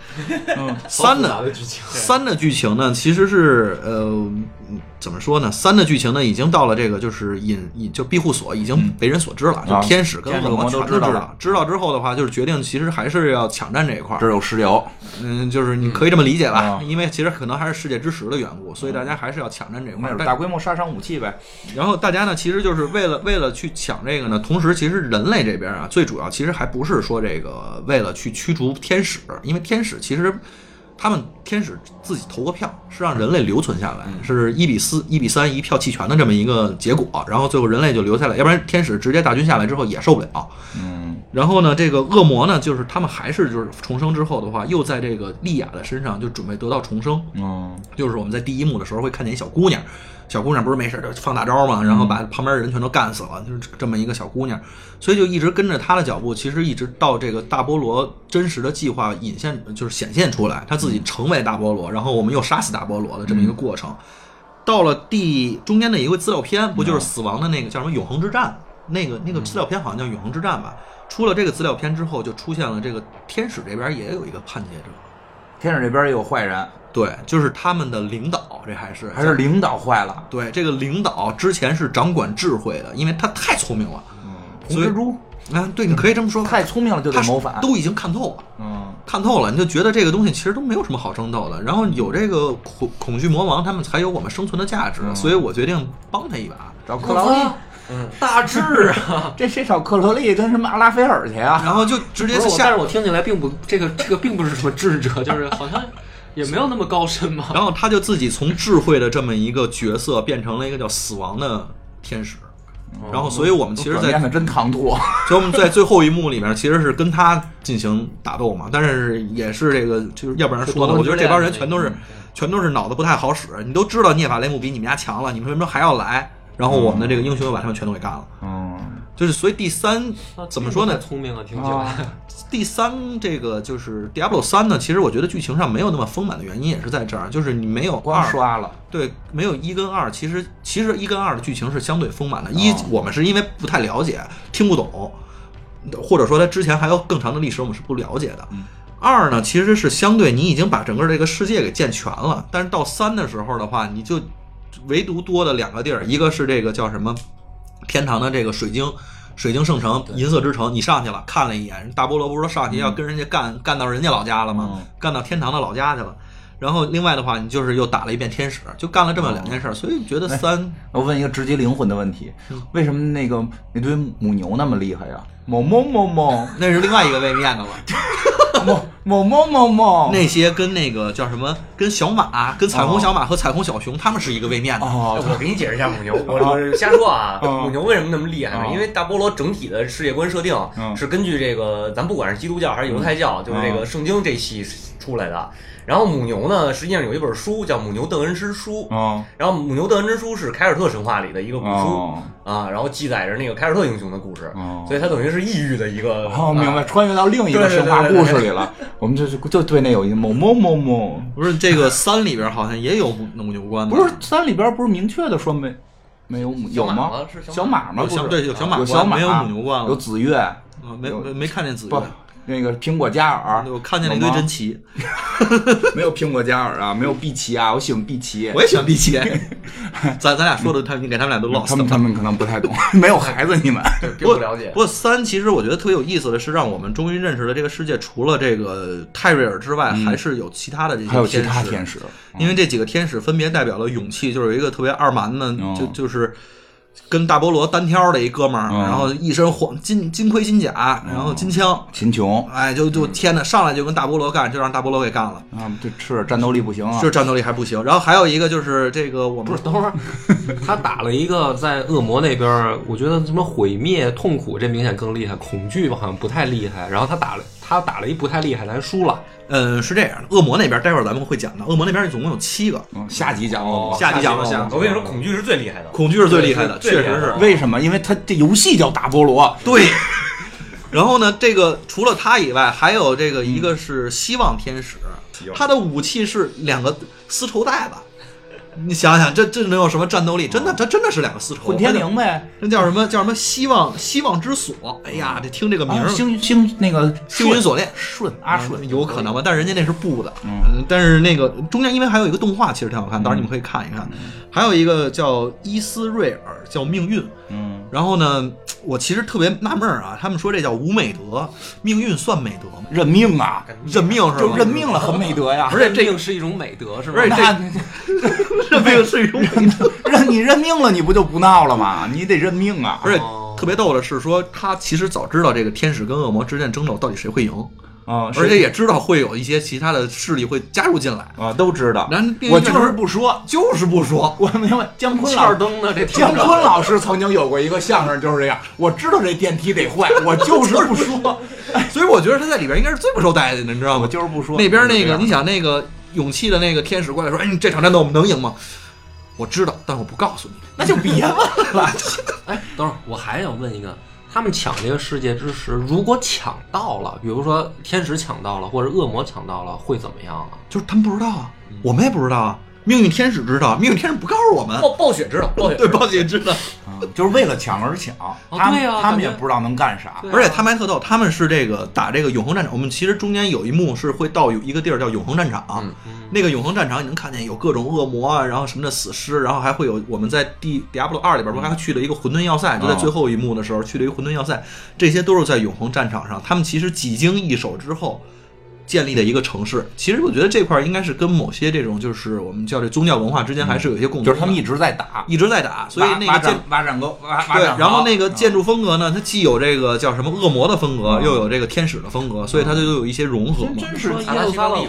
嗯三？的剧情，三的剧情呢，其实是呃，嗯怎么说呢？三的剧情呢，已经到了这个就是隐隐就庇护所已经为人所知了，就天使跟恶魔全都知道知道。之后的话，就是决定其实还是要抢占这一块儿这。有石油，嗯，就是你可以这么理解吧，嗯因为其实可能还是世界之石的缘故，所以大家还是要抢占这一块儿。大规模杀伤武器呗。然后大家呢，其实就是为了为了去抢这个呢，同时其实人类这边啊，最主要其实还不是说这个为了去驱逐天使，因为天使其实他们天使自己投个票，是让人类留存下来，是一比四、一比三一票弃权的这么一个结果，然后最后人类就留下来，要不然天使直接大军下来之后也受不了。嗯然后呢，这个恶魔呢，就是他们还是就是重生之后的话，又在这个莉亚的身上就准备得到重生。嗯就是我们在第一幕的时候会看见一小姑娘，小姑娘不是没事就放大招嘛，然后把旁边的人全都干死了，就是这么一个小姑娘，所以就一直跟着她的脚步，其实一直到这个大菠萝真实的计划引现，就是显现出来，他自己成为大菠萝，然后我们又杀死大菠萝的这么一个过程。到了第中间的一个资料片，不就是死亡的那个叫什么永恒之战？那个那个资料片好像叫永恒之战吧？出了这个资料片之后，就出现了这个天使这边也有一个叛逆者。天使这边也有坏人，对，就是他们的领导，这还是还是领导坏了。对，这个领导之前是掌管智慧的，因为他太聪明了。红蜘蛛啊，对，你可以这么说。太聪明了就得谋反。都已经看透了，嗯看透了，你就觉得这个东西其实都没有什么好争斗的。然后有这个恐恐惧魔王，他们才有我们生存的价值，所以我决定帮他一把。找克劳利，嗯，大致啊。这谁找克罗利跟什么阿拉菲尔去啊？然后就直接下，但是，我听起来并不，这个这个并不是什么智者，就是好像也没有那么高深嘛。然后他就自己从智慧的这么一个角色变成了一个叫死亡的天使。然后，所以我们其实，在真唐突。所以我们在最后一幕里面其实是跟他进行打斗嘛，但是也是这个，就是要不然说呢，我觉得这帮人全都是全都是脑子不太好使。你都知道涅法雷姆比你们家强了，你们为什么还要来？然后我们的这个英雄又把他们全都给干了。嗯，就是所以第三怎么说呢太？聪明了，听起来。第三这个就是 Diablo 三呢，其实我觉得剧情上没有那么丰满的原因也是在这儿，就是你没有光二刷了。对，没有一跟二，其实其实一跟二的剧情是相对丰满的。一哦我们是因为不太了解，听不懂，或者说它之前还有更长的历史我们是不了解的。二呢，其实是相对你已经把整个这个世界给建全了，但是到三的时候的话，你就唯独多的两个地儿，一个是这个叫什么天堂的这个水晶。水晶圣城、银色之城，你上去了，看了一眼，大菠萝不是说上去要跟人家干、干到人家老家了吗？嗯干到天堂的老家去了。然后另外的话，你就是又打了一遍天使，就干了这么两件事儿，所以觉得三 我问一个直击灵魂的问题：为什么那个那堆母牛那么厉害呀？某某某某那是另外一个位面的了。某某某某某那些跟那个叫什么，跟小马、跟彩虹小马和彩虹小熊，他们是一个位面的。哦，我给你解释一下母牛，我我瞎说啊。嗯母牛为什么那么厉害呢嗯？因为大菠萝整体的世界观设定嗯是根据这个，咱不管是基督教还是犹太教，就是这个圣经这系出来的。然后母牛呢，实际上有一本书叫《母牛邓恩之书》，哦然后母牛邓恩之书是凯尔特神话里的一个古书哦啊，然后记载着那个凯尔特英雄的故事哦，所以它等于是异域的一个。哦，明白，啊穿越到另一个神话故事里了。我们就是就对那有一个某某某某，不是这个三里边好像也有母母牛关的，不是三里边不是明确的说没没有母有吗小马吗是？小小马吗？不是有小对有小马有小马，没有母牛关了有紫月，啊没没没看见子月，那个苹果加尔，我看见了一堆珍奇，没有苹果加尔啊，没有碧琪啊，我喜欢碧琪。我也喜欢碧琪。咱咱俩说的，他你给他们俩都 lost 他们他们可能不太懂，没有孩子你们。并不了解不。过三其实我觉得特别有意思的是，让我们终于认识了这个世界，除了这个泰瑞尔之外，还是有其他的这些还有其他天天使，因为这几个天使分别代表了勇气，就是有一个特别二蛮的，哦就就是跟大菠萝单挑的一哥们儿，嗯然后一身黄金金盔金甲，然后金枪，秦琼哎，就就天呐，上来就跟大菠萝干，就让大菠萝给干了，啊，这是战斗力不行啊。就是战斗力还不行。然后还有一个就是这个我们不是，等会儿 他打了一个在恶魔那边儿，我觉得什么毁灭、痛苦这明显更厉害，恐惧好像不太厉害。然后他打了他打了一不太厉害，咱输了。嗯是这样的，恶魔那边待会儿咱们会讲的，恶魔那边总共有七个，嗯下集讲哦下集讲下了我跟你说，恐惧是最厉害的。恐惧是最厉害的，确实是。为什么？因为他这游戏叫大菠萝，对。然后呢，这个除了他以外，还有这个一个是希望天使，他的武器是两个丝绸带子。你想想，这这能有什么战斗力？真的，这真的是两个丝绸。混天绫呗。那叫什么？叫什么？希望希望之锁。哎呀，这听这个名儿，啊星星那个星云锁链。顺阿顺有可能吧，但是人家那是布的，嗯，但是那个中间因为还有一个动画，其实挺好看，到时候你们可以看一看。还有一个叫伊斯瑞尔，叫命运，嗯，然后呢，我其实特别纳闷儿啊，他们说这叫无美德，命运算美德吗？认命啊，认命是就？认命了，很美德呀。而且这又是一种美德，是吧？而且那认命是一种美德，认 你认命了，你不就不闹了吗？你得认命啊。而且哦特别逗的是说，他其实早知道这个天使跟恶魔之间争斗到底谁会赢，啊，而且也知道会有一些其他的势力会加入进来，啊都知道然后。我就是不说，就是不说。我明白。姜昆欠老灯呢？这姜昆老师曾经有过一个相声，就是这样。我知道这电梯得坏，我 就是不说，所以我觉得他在里边应该是最不受待见的，你知道我吗？就是不说。那边那个，你想那个勇气的那个天使过来说：“哎，你这场战斗我们能赢吗？”我知道，但我不告诉你。那就别问了。哎，等会儿我还想问一个，他们抢这个世界之时，如果抢到了，比如说天使抢到了，或者恶魔抢到了，会怎么样啊？就是他们不知道啊，我们也不知道啊。命运天使知道，命运天使不告诉我们。暴暴雪知道，暴雪对，知道暴雪知道。就是为了抢而抢，他们他们也不知道能干啥。啊而且他们还特逗，他们是这个打这个永恒战场。我们其实中间有一幕是会到有一个地儿叫永恒战场，那个永恒战场你能看见有各种恶魔啊，然后什么的死尸，然后还会有我们在第《迪亚波罗二》里边不还去了一个混沌要塞，就在最后一幕的时候去了一个混沌要塞，这些都是在永恒战场上，他们其实几经易手之后。建立的一个城市，其实我觉得这块儿应该是跟某些这种就是我们叫这宗教文化之间还是有一些共同的，就是他们一直在打，一直在打，所以那个建挖战挖战沟，挖挖对，然后那个建筑风格呢，它既有这个叫什么恶魔的风格，嗯又有这个天使的风格，所以它就有一些融合嘛。真是耶路撒冷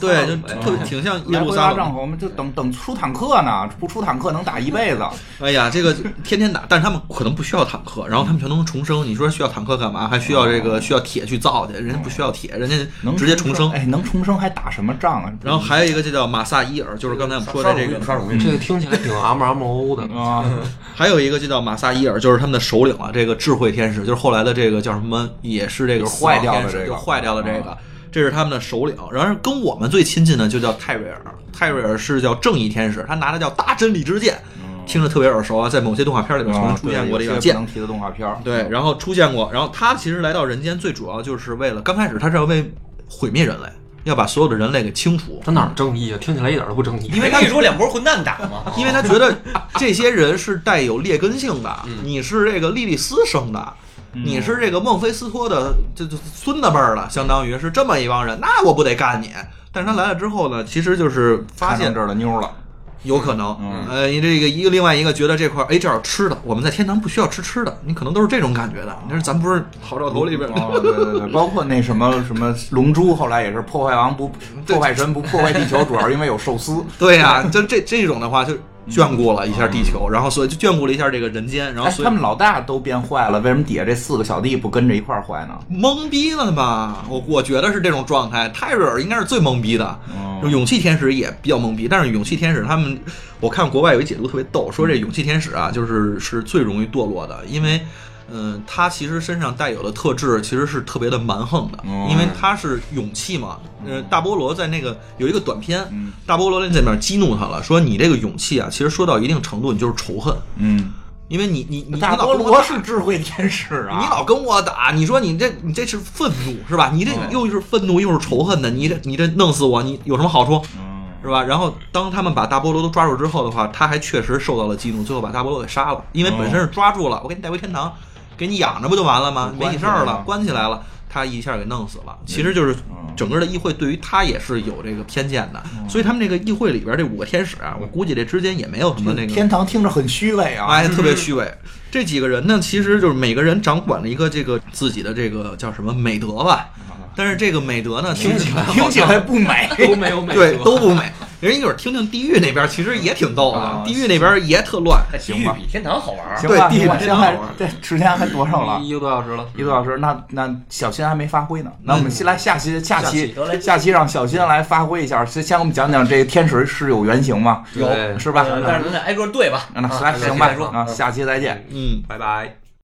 对，就特别挺像耶路撒冷。战，我们就等等出坦克呢，不出坦克能打一辈子。哎呀，这个天天打，但是他们可能不需要坦克，然后他们全都能重生。你说需要坦克干嘛？还需要这个需要铁去造去？人家不需要铁，人家能直接重生。哎，能重生还打什么仗啊？然后还有一个就叫马萨伊尔，就是刚才我们说的这个刷荣誉，这个听起来挺 M M O 的。啊，还有一个就叫马萨伊尔，就是他们的首领了。这个智慧天使，就是后来的这个叫什么，也是这个坏掉的就坏掉的这个，这是他们的首领。然而跟我们最亲近的就叫泰瑞尔，泰瑞尔是叫正义天使，他拿的叫大真理之剑，听着特别耳熟啊，在某些动画片里面曾经啊出现过这个剑不。能提的动画片。对，然后出现过，然后他其实来到人间最主要就是为了，刚开始他是要为毁灭人类，要把所有的人类给清除。他哪儿正义啊？听起来一点都不正义。因为他跟你说两拨混蛋打嘛，因为他觉得这些人是带有劣根性的，你是这个莉莉丝生的，你是这个孟菲斯托的这这孙子辈儿了，相当于是这么一帮人，那我不得干你？但是他来了之后呢，其实就是发现这儿的妞了，有可能，嗯呃，你这个一个另外一个觉得这块儿，哎，这儿有吃的，我们在天堂不需要吃吃的，你可能都是这种感觉的。你说咱不是好兆头里边，哦，对对对，包括那什么什么龙珠，后来也是破坏王不破坏神不破坏地球，主要是因为有寿司。对呀、就这这种的话就眷顾了一下地球，然后所以就眷顾了一下这个人间，然后哎，所以他们老大都变坏了，为什么底下这四个小弟不跟着一块儿坏呢？懵逼了吧？我我觉得是这种状态。泰瑞尔应该是最懵逼的，哦勇气天使也比较懵逼。但是勇气天使他们，我看国外有一解读特别逗，说这勇气天使啊，就是是最容易堕落的，因为。嗯，他其实身上带有的特质其实是特别的蛮横的，哦因为他是勇气嘛。呃，大菠萝在那个有一个短片，嗯大菠萝在那边激怒他了，说你这个勇气啊，其实说到一定程度，你就是仇恨，嗯，因为你你你大菠萝是智慧天使啊，你老跟我打，你说你这你这是愤怒是吧？你这嗯又是愤怒又是仇恨的，你这你这弄死我，你有什么好处嗯是吧？然后当他们把大菠萝都抓住之后的话，他还确实受到了激怒，最后把大菠萝给杀了，因为本身是抓住了，我给你带回天堂，给你养着不就完了吗？没你事儿了，关起来了。他一下给弄死了，其实就是整个的议会对于他也是有这个偏见的，所以他们这个议会里边这五个天使啊，我估计这之间也没有什么那个天堂听着很虚伪啊。哎，特别虚伪。这几个人呢，其实就是每个人掌管了一个这个自己的这个叫什么美德吧。但是这个美德呢，听起来听起来不美，都没有美对都不美。人一会儿听听地狱那边，其实也挺逗的啊，地狱那边也特乱。地狱比天堂好玩儿。行吧，对地狱比天堂好玩这时间还多少了？一个多小时了。一个多小时，那那小新还没发挥呢。那我们先来下期下期下期得嘞下期让小新来发挥一下，先先给我们讲讲这个天使是有原型吗？有是吧？呃但是咱得挨个对吧？那行吧再说，啊，下期再见。嗯，拜拜。